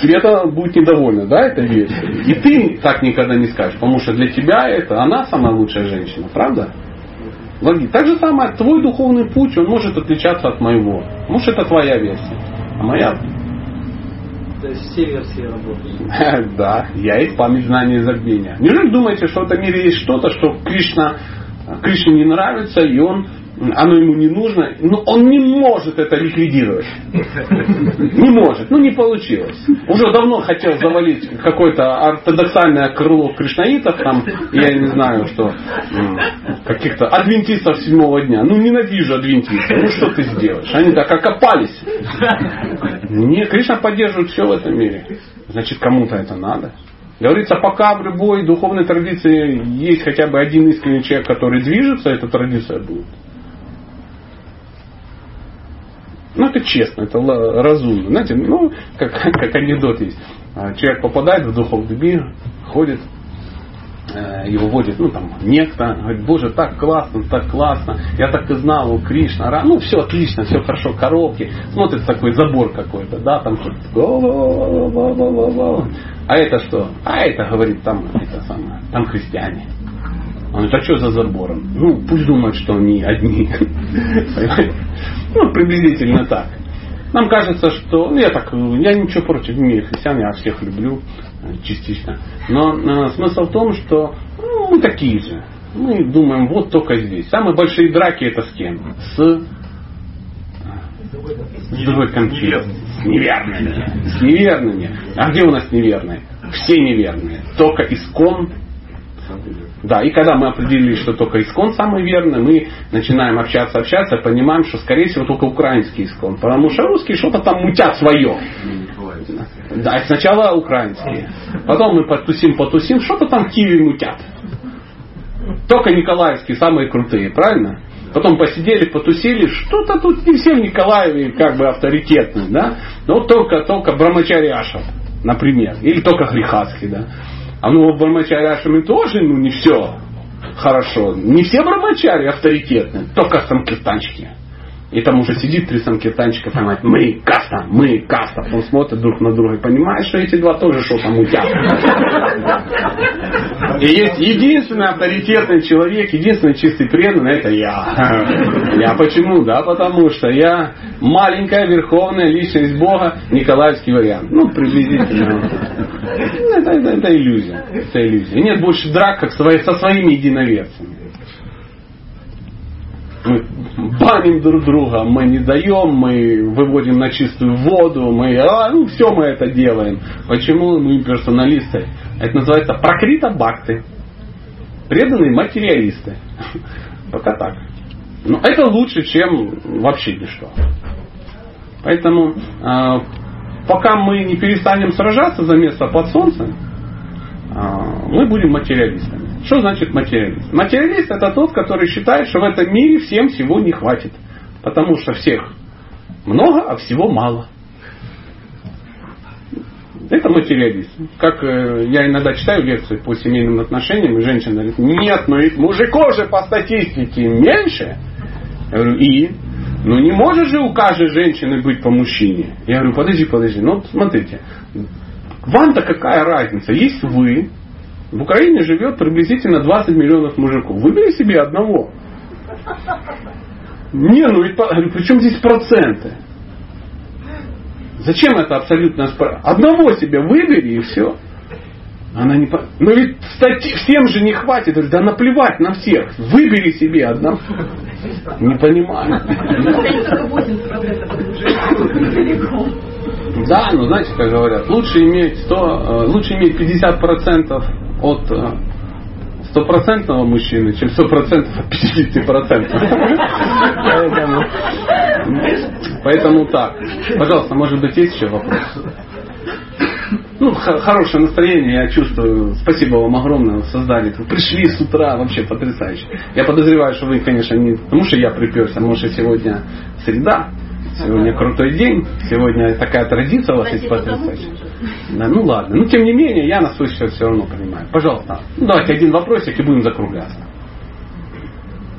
Света будет недовольна, да, этой версией. И ты так никогда не скажешь, потому что для тебя это она самая лучшая женщина, правда? Логично. Так же самое, твой духовный путь, он может отличаться от моего. Может, это твоя версия, а моя то есть все версии работают. Да, я есть память знания и забвения. Неужели думаете, что в этом мире есть что-то, что Кришна, Кришне не нравится, и он оно ему не нужно, но он не может это ликвидировать. Не может, ну не получилось. Уже давно хотел завалить какое-то ортодоксальное крыло кришнаитов, там, я не знаю, что, каких-то адвентистов седьмого дня. Ну ненавижу адвентистов, ну что ты сделаешь? Они так окопались. Не, Кришна поддерживает все в этом мире. Значит, кому-то это надо. Говорится, пока в любой духовной традиции есть хотя бы один искренний человек, который движется, эта традиция будет. Ну, это честно, это разумно. Знаете, ну, как, как анекдот есть. А, человек попадает в духовный мир, ходит, э, его водит, ну, там, некто, говорит, боже, так классно, так классно, я так и знал, у Кришна, ну, все отлично, все хорошо, коробки, смотрит такой забор какой-то, да, там а это что? А это, говорит, там, это самое, там христиане. Он говорит, а что за забором? Ну, пусть думают, что они одни. Ну, приблизительно так. Нам кажется, что, ну, я так, я ничего против не христиан, я всех люблю э, частично. Но э, смысл в том, что ну, мы такие же. Мы думаем, вот только здесь. Самые большие драки это с кем? С, с другой конфетой. С неверными. С неверными. А где у нас неверные? Все неверные. Только искон да, и когда мы определили, что только искон самый верный, мы начинаем общаться, общаться, понимаем, что скорее всего только украинский искон. Потому что русские что-то там мутят свое. Да, сначала украинские. Потом мы потусим, потусим, что-то там в Киеве мутят. Только николаевские самые крутые, правильно? Потом посидели, потусили, что-то тут не все в Николаеве как бы авторитетные, да? Но только, только Брамачари например, или только Хрихатский, да? А ну в Брамачари Ашами тоже ну, не все хорошо. Не все брамачари авторитетны, только самкиртанчики. И там уже сидит три самкиртанчика, понимает, мы каста, мы каста. Он смотрит друг на друга и понимает, что эти два тоже что-то мутят. И есть единственный авторитетный человек, единственный чистый преданный, это я. Я почему? Да, потому что я маленькая верховная личность Бога, Николаевский вариант. Ну, приблизительно. Это, это, это иллюзия. Это иллюзия. Нет больше драк, как со своими единоверцами мы баним друг друга, мы не даем, мы выводим на чистую воду, мы, а, ну, все мы это делаем. Почему мы персоналисты? Это называется прокрита бакты. Преданные материалисты. Пока так. Но это лучше, чем вообще ничто. Поэтому э, пока мы не перестанем сражаться за место под солнцем, э, мы будем материалистами. Что значит материалист? Материалист это тот, который считает, что в этом мире всем всего не хватит. Потому что всех много, а всего мало. Это материалист. Как э, я иногда читаю лекции по семейным отношениям, и женщина говорит, нет, ну ведь мужиков же по статистике меньше. Я говорю, и? Ну не может же у каждой женщины быть по мужчине. Я говорю, подожди, подожди, ну смотрите, вам-то какая разница? Есть вы, в Украине живет приблизительно 20 миллионов мужиков. Выбери себе одного. Не, ну ведь при чем здесь проценты? Зачем это абсолютно Одного себе выбери и все. Она не. Но ведь стати... всем же не хватит. Да наплевать на всех. Выбери себе одного. Не понимаю. Да, но знаете, как говорят, лучше иметь 100, э, лучше иметь 50% от э, стопроцентного мужчины, чем сто процентов от 50 процентов. Поэтому, поэтому так. Пожалуйста, может быть, есть еще вопрос? Ну, хорошее настроение, я чувствую. Спасибо вам огромное, создали. Пришли с утра, вообще потрясающе. Я подозреваю, что вы, конечно, не потому что я приперся, может, сегодня среда, сегодня крутой день, сегодня такая традиция у вас есть потрясающая. Да, ну ладно. Но тем не менее, я на свой счет все равно понимаю. Пожалуйста. Ну, давайте один вопросик и будем закругляться.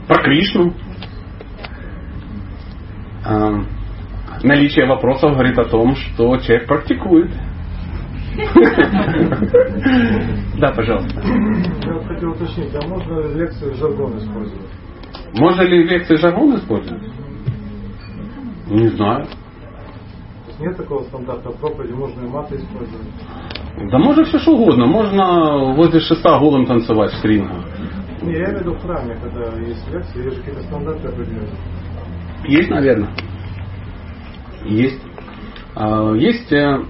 Про Кришну. А, наличие вопросов говорит о том, что человек практикует. Да, пожалуйста. Я хотел уточнить, а можно лекции жаргон использовать? Можно ли лекции жаргон использовать? Не знаю нет такого стандарта проповеди, можно и маты использовать. Да можно все что угодно. Можно возле шеста голым танцевать в стрингах. Не, я имею в виду в храме, когда есть лекции, есть же какие-то стандарты определенные. Есть, наверное. Есть. А, есть, э,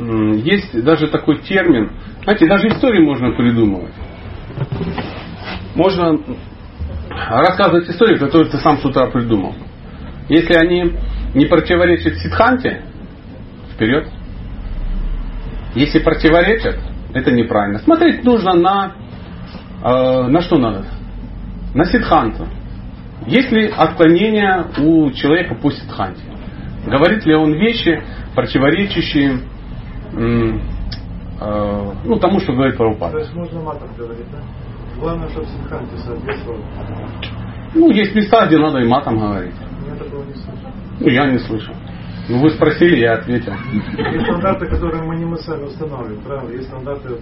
есть даже такой термин. Знаете, даже истории можно придумывать. Можно рассказывать истории, которые ты сам с утра придумал. Если они не противоречит сидханте, вперед. Если противоречат, это неправильно. Смотреть нужно на, э, на что надо? На сидханту. Есть ли отклонение у человека по сидханте? Говорит ли он вещи, противоречащие э, ну, тому, что говорит Прабхупада? То есть можно матом говорить, да? Главное, чтобы сидханте соответствовал. Ну, есть места, где надо и матом говорить. Я такого не. Ну, я не слышал. Ну, вы спросили, я ответил. Есть стандарты, которые мы не мы сами устанавливаем, правильно? Есть стандарты,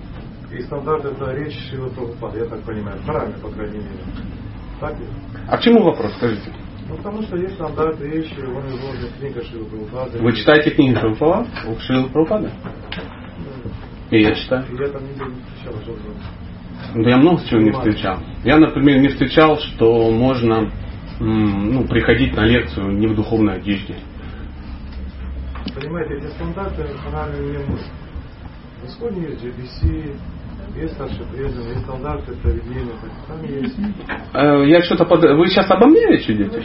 и стандарты это речь Шива Прабхупада, я так понимаю, храме, по крайней мере. Так ли? А к чему вопрос, скажите? Ну, потому что есть стандарты речи, он изложен в книге Шива Прабхупада. Вы читаете книги Прабхупада? У Шива Прабхупада? И я читаю. Я там нигде не встречал журнал. Да я много чего не встречал. Я, например, не встречал, что можно ну, приходить на лекцию не в духовной одежде. Понимаете, эти стандарты национальные не мы. В исходе есть GBC, есть старший преданный, есть стандарты проведения, там есть. Э, я что-то под... Вы сейчас обо мне речь ведете?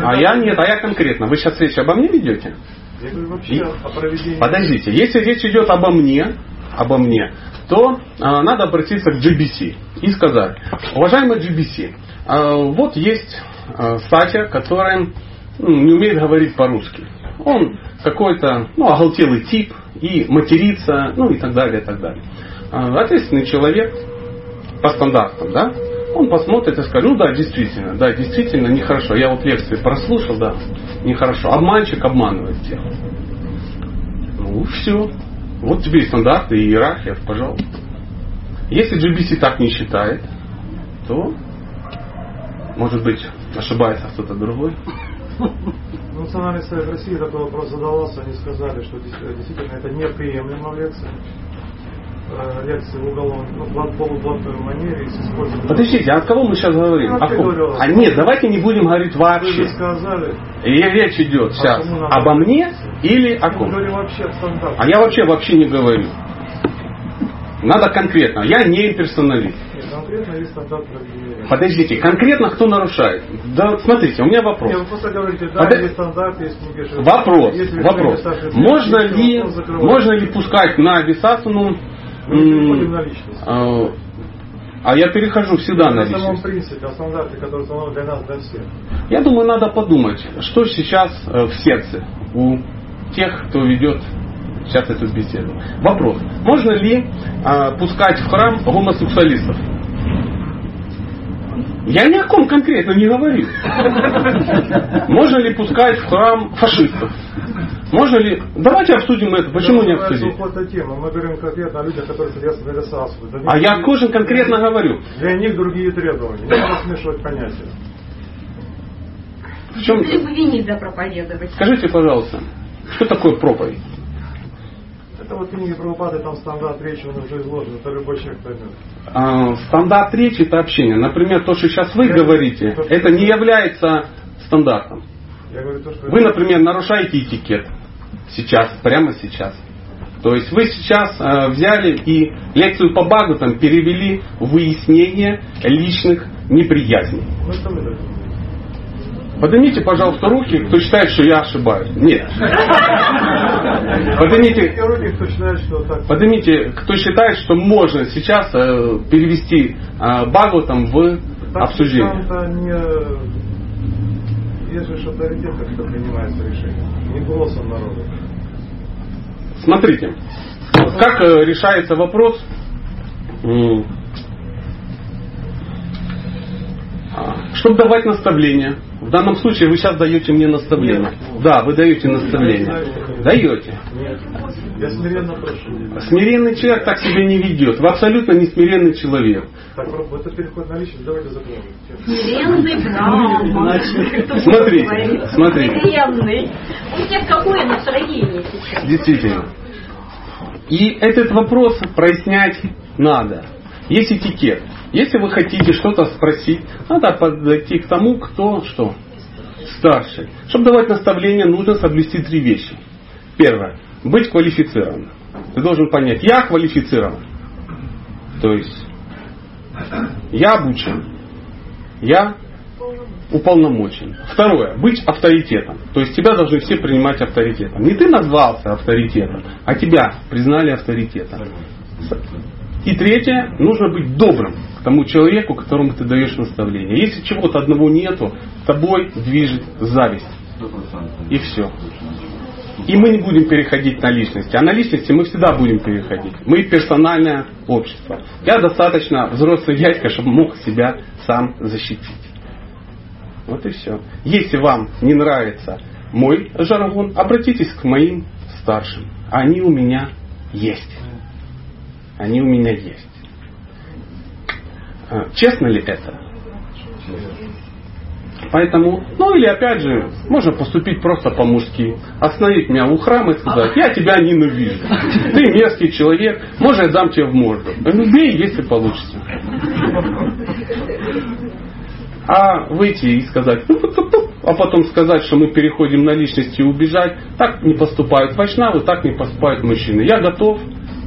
А я нет, а я конкретно. Вы сейчас речь обо мне ведете? Я говорю вообще И... о проведении. Подождите, если речь идет обо мне, обо мне, то а, надо обратиться к GBC и сказать, уважаемый GBC, а, вот есть а, Сатя, который ну, не умеет говорить по-русски. Он какой-то ну, оголтелый тип и матерится, ну и так далее, и так далее. А, ответственный человек по стандартам, да, он посмотрит и скажет, ну да, действительно, да, действительно, нехорошо. Я вот лекции прослушал, да, нехорошо. Обманщик обманывает всех. Ну, все. Вот тебе и стандарты, и иерархия, пожалуйста. Если GBC так не считает, то, может быть, ошибается кто-то другой. Ну, Национальный совет России такой вопрос задавался, они сказали, что действительно это неприемлемо в лекции. Э, Лекции в уголовном, ну, блат- полублатной манере и с использованием... Подождите, а от кого мы сейчас говорим? Ну, О ком? А нет, давайте не будем говорить Вы вообще. же сказали, И речь идет сейчас надо? обо мне или о ком? А я вообще вообще не говорю. Надо конкретно. Я не персоналист. Нет, конкретно есть стандарт проведения. Подождите, конкретно кто нарушает? Да, смотрите, у меня вопрос. Нет, вы говорите, да, есть стандарт, есть Вопрос, вопрос. Можно ли, можно ли пускать на Висасану личность. а, а я перехожу всегда на на самом личность. принципе, о стандарте, который установлен для нас, для всех. Я думаю, надо подумать, что сейчас э, в сердце у тех, кто ведет сейчас эту беседу. Вопрос. Можно ли а, пускать в храм гомосексуалистов? Я ни о ком конкретно не говорю. Можно ли пускать в храм фашистов? Можно ли... Давайте обсудим это. Почему не. Мы говорим конкретно о людях, которые содержатся для САСУ. Для А я кожен конкретно говорю. Для них другие требования. Не надо смешивать понятия. В чем... Либо винить проповедовать. Скажите, пожалуйста, что такое проповедь? Это вот книги Прабхупады, там стандарт речи, он уже изложен, это любой человек поймет. А, стандарт речи это общение. Например, то, что сейчас вы Я- говорите, то, это не является стандартом. Говорю то, что... Вы, например, нарушаете этикет сейчас, прямо сейчас. То есть вы сейчас э, взяли и лекцию по багу там перевели в выяснение личных неприязней. Ну, это вы так думаете. Поднимите, пожалуйста, руки, кто считает, что я ошибаюсь. Нет. Поднимите, поднимите, кто считает, что можно сейчас э, перевести э, багу там в обсуждение. Есть же авторитет, как принимается решение. Не голосом народа. Смотрите, как э, решается вопрос, а, чтобы давать наставление. В данном случае вы сейчас даете мне наставление. Да, вы даете наставление. Даете. Нет. Я смиренно прошу. Смиренный человек так себя не ведет. Вы абсолютно не смиренный человек. Так, Роб, это переход на личность, давайте закроем. Смиренный Брахма. Смотрите, смотрите. Смиренный. У всех какое настроение сейчас? Действительно. И этот вопрос прояснять надо. Есть этикет. Если вы хотите что-то спросить, надо подойти к тому, кто что старше. Чтобы давать наставление, нужно соблюсти три вещи. Первое. Быть квалифицированным. Ты должен понять, я квалифицирован. То есть, я обучен. Я уполномочен. Второе. Быть авторитетом. То есть тебя должны все принимать авторитетом. Не ты назвался авторитетом, а тебя признали авторитетом. И третье, нужно быть добрым тому человеку, которому ты даешь наставление. Если чего-то одного нету, тобой движет зависть. И все. И мы не будем переходить на личности. А на личности мы всегда будем переходить. Мы персональное общество. Я достаточно взрослый дядька, чтобы мог себя сам защитить. Вот и все. Если вам не нравится мой жаргон, обратитесь к моим старшим. Они у меня есть. Они у меня есть. А, Честно ли это? Поэтому, ну или опять же, можно поступить просто по-мужски. Остановить меня у храма и сказать, я тебя ненавижу. Ты мерзкий человек, можно я дам тебе в морду. Ну бей, если получится. А выйти и сказать, «Ну, пу-пу-пу», а потом сказать, что мы переходим на личности и убежать, так не поступают вайшнавы, так не поступают мужчины. Я готов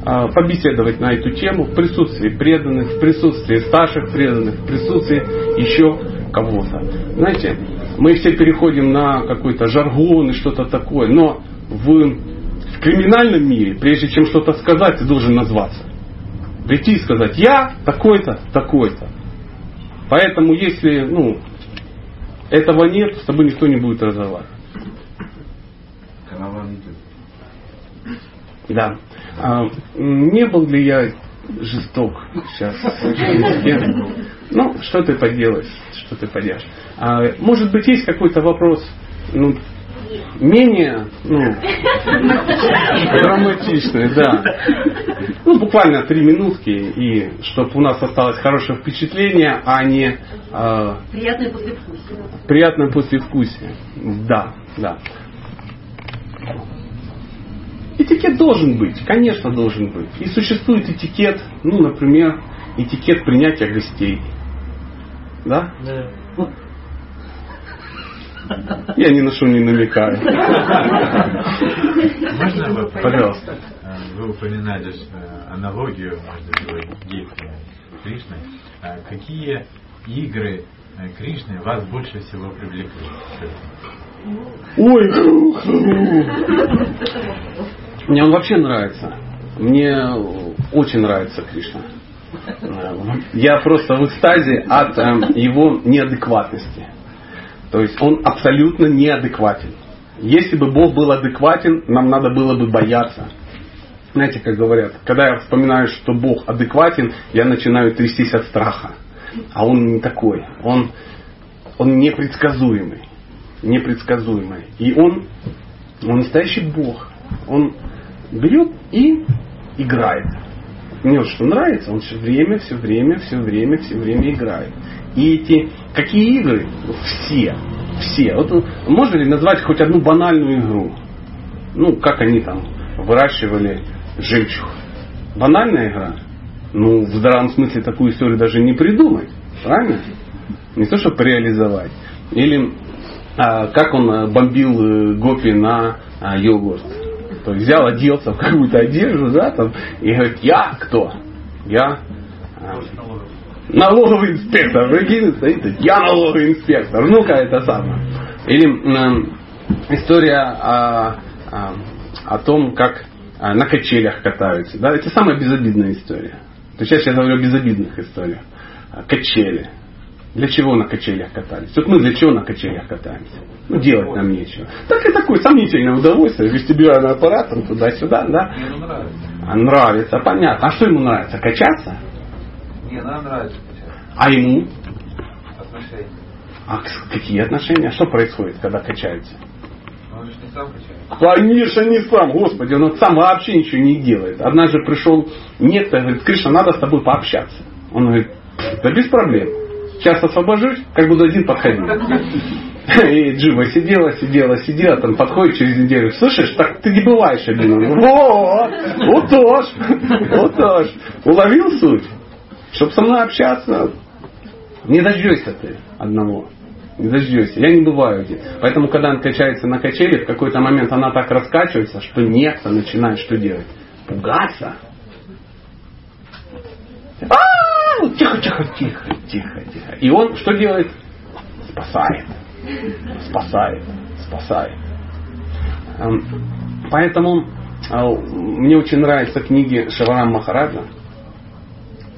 побеседовать на эту тему в присутствии преданных, в присутствии старших преданных, в присутствии еще кого-то. Знаете, мы все переходим на какой-то жаргон и что-то такое, но в, в криминальном мире, прежде чем что-то сказать, ты должен назваться. Прийти и сказать, я такой-то, такой-то. Поэтому если ну, этого нет, с тобой никто не будет разговаривать. Да. А, не был ли я жесток сейчас? Ну, что ты поделаешь? Что ты поделаешь? А, может быть, есть какой-то вопрос? Ну, менее ну, драматичные, да. Ну, буквально три минутки, и чтобы у нас осталось хорошее впечатление, а не э, Приятное послевкусие. приятное послевкусие. Да, да. Этикет должен быть, конечно, должен быть. И существует этикет, ну, например, этикет принятия гостей. Да? Да. Я ни на что не намекаю. Можно? Пожалуйста. Вы упоминали аналогию между гейкой и Кришной. А Какие игры э, Кришны вас больше всего привлекли? Ой, мне он вообще нравится. Мне очень нравится Кришна. Я просто в экстазе от э, его неадекватности. То есть он абсолютно неадекватен. Если бы Бог был адекватен, нам надо было бы бояться. Знаете, как говорят, когда я вспоминаю, что Бог адекватен, я начинаю трястись от страха. А он не такой. Он, он непредсказуемый. Непредсказуемый. И он, он настоящий Бог. Он берет и играет. Мне вот что нравится, он все время, все время, все время, все время играет. И эти, какие игры? Все. Все. Вот можно ли назвать хоть одну банальную игру? Ну, как они там выращивали жемчуг. Банальная игра? Ну, в здравом смысле такую историю даже не придумать. Правильно? Не то, чтобы реализовать. Или а, как он а, бомбил э, Гопи на а, йогурт. То есть взял, оделся в какую-то одежду, да, там, и говорит, я кто? Я а, налоговый инспектор. Прикинь, стоит, я налоговый инспектор. Ну-ка, это самое. Или м, история о, о, том, как а, на качелях катаются. Да? Это самая безобидная история. То есть сейчас я говорю о безобидных историях. Качели. Для чего на качелях катались? Вот мы для чего на качелях катаемся? Ну, делать нам нечего. Так и такое сомнительное удовольствие, вестибулярный аппарат, там туда-сюда, да? Мне нравится. А нравится, понятно. А что ему нравится? Качаться? Не, нам нравится сейчас. А ему? Отношения. А какие отношения? Что происходит, когда качаются? Он же не сам качает. Конечно, не сам, Господи, он вот сам вообще ничего не делает. Однажды пришел некто, говорит, Кришна, надо с тобой пообщаться. Он говорит, да без проблем. Сейчас освобожусь, как буду один подходить. И Джива сидела, сидела, сидела, там подходит через неделю. Слышишь, так ты не бываешь один. Он говорит, Вот, тоже, вот тоже. Уловил суть? Чтобы со мной общаться, не дождешься ты одного. Не дождешься. Я не бываю один. Поэтому, когда он качается на качели, в какой-то момент она так раскачивается, что некто начинает что делать? Пугаться. А, Тихо, тихо, тихо, тихо, тихо. И он что делает? Спасает. Спасает. Спасает. Эм, Поэтому э, мне очень нравятся книги Шиварам Махараджа,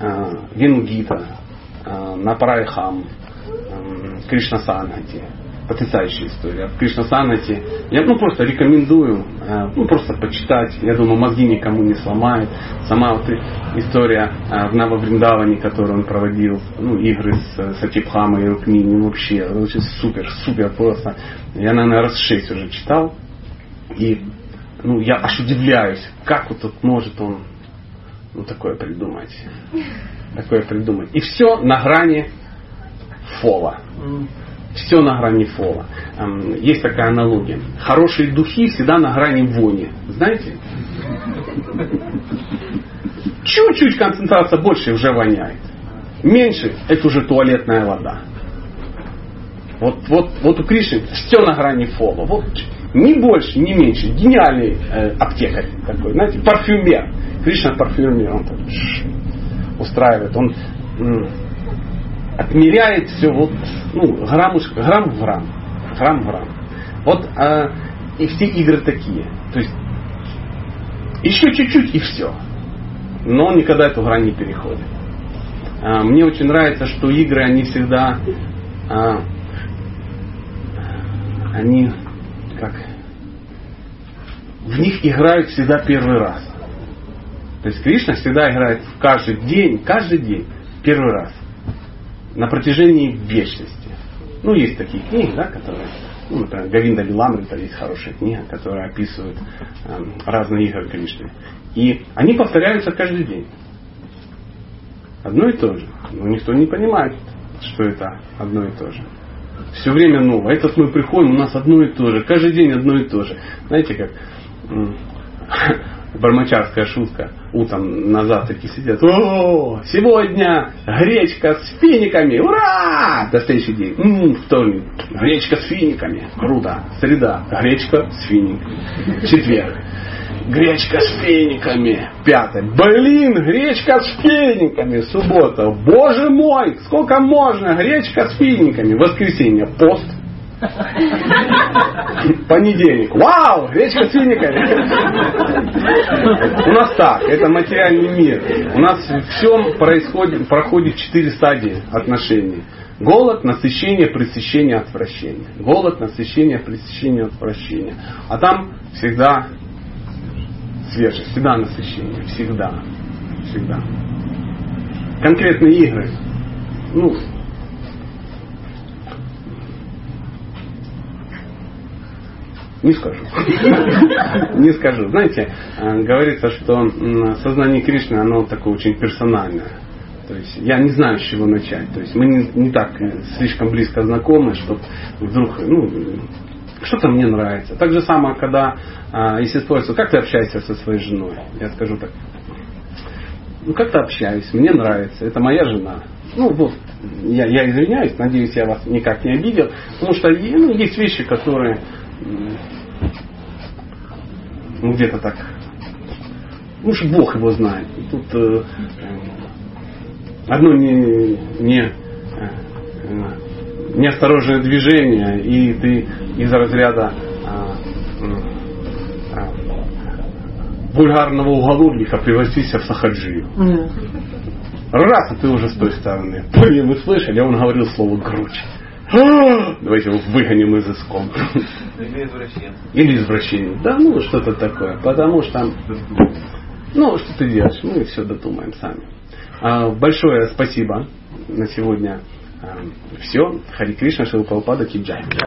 э, Венгита, э, Напрайхам, эм, Кришна Санати. Потрясающая история. Кришна Санати. Я ну, просто рекомендую, э, ну просто почитать. Я думаю, мозги никому не сломает. Сама вот история э, в Нававриндаване, которую он проводил, ну, игры с Сатипхамой и Рукмини, вообще, очень супер, супер просто. Я, наверное, раз шесть уже читал. И ну, я аж удивляюсь, как вот тут может он ну, такое придумать. Такое придумать. И все на грани фола. Все на грани фола. Эм, Есть такая аналогия. Хорошие духи всегда на грани вони. Знаете? Чуть-чуть концентрация больше уже воняет. Меньше это уже туалетная вода. Вот, вот, вот у Кришны все на грани фола. Вот ни больше, ни меньше. Гениальный э, аптекарь такой, знаете, парфюмер. Кришна парфюмер, он так ш- устраивает. Он отмеряет все вот, ну, граммуш- грамм в грамм. Грамм в грамм. Вот э, и все игры такие. То есть еще чуть-чуть и все. Но он никогда эту грань не переходит. А, Мне очень нравится, что игры, они всегда, а, они как, в них играют всегда первый раз. То есть Кришна всегда играет в каждый день, каждый день, первый раз. На протяжении вечности. Ну, есть такие книги, да, которые Ну, например, Гавинда Лиламрита есть хорошая книга, которая описывает э, разные игры Кришны. И они повторяются каждый день. Одно и то же. Но никто не понимает, что это одно и то же. Все время новое. Этот мы приходим, у нас одно и то же. Каждый день одно и то же. Знаете, как бармачарская шутка. Утром на завтраке сидят. О, сегодня гречка с финиками. Ура! До следующий день. М, вторник. Гречка с финиками. Круто. Среда. Гречка с финиками. Четверг. Гречка с фениками. Пятое. Блин, гречка с фениками. Суббота. Боже мой, сколько можно? Гречка с финиками. Воскресенье. Пост. Понедельник. Вау, гречка с финиками. У нас так, это материальный мир. У нас все происходит, проходит четыре стадии отношений. Голод, насыщение, пресыщение, отвращение. Голод, насыщение, пресыщение, отвращение. А там всегда свежесть, всегда насыщение, всегда, всегда. Конкретные игры, ну, не скажу. Не скажу. Знаете, э, говорится, что сознание Кришны, оно такое очень персональное. То есть я не знаю, с чего начать. То есть мы не, не так э, слишком близко знакомы, что вдруг, ну, что-то мне нравится. Так же самое, когда, а, если спрашивают, как ты общаешься со своей женой? Я скажу так, ну как-то общаюсь, мне нравится, это моя жена. Ну вот, я, я извиняюсь, надеюсь, я вас никак не обидел, потому что ну, есть вещи, которые ну, где-то так, ну уж Бог его знает. Тут э, э, одно не, не, э, э, неосторожное движение, и ты из разряда а, м, а, вульгарного уголовника превратишься в сахаджию. Раз, и ты уже с той стороны. Блин, мы слышали, а он говорил слово грудь. А, Давайте его выгоним из иском. Или извращенцы. Или извращение. Да, ну что-то такое. Потому что, ну что ты делаешь, мы все додумаем сами. А, Большое спасибо на сегодня. все. Хари Кришна, Шилпалпада, Киджай.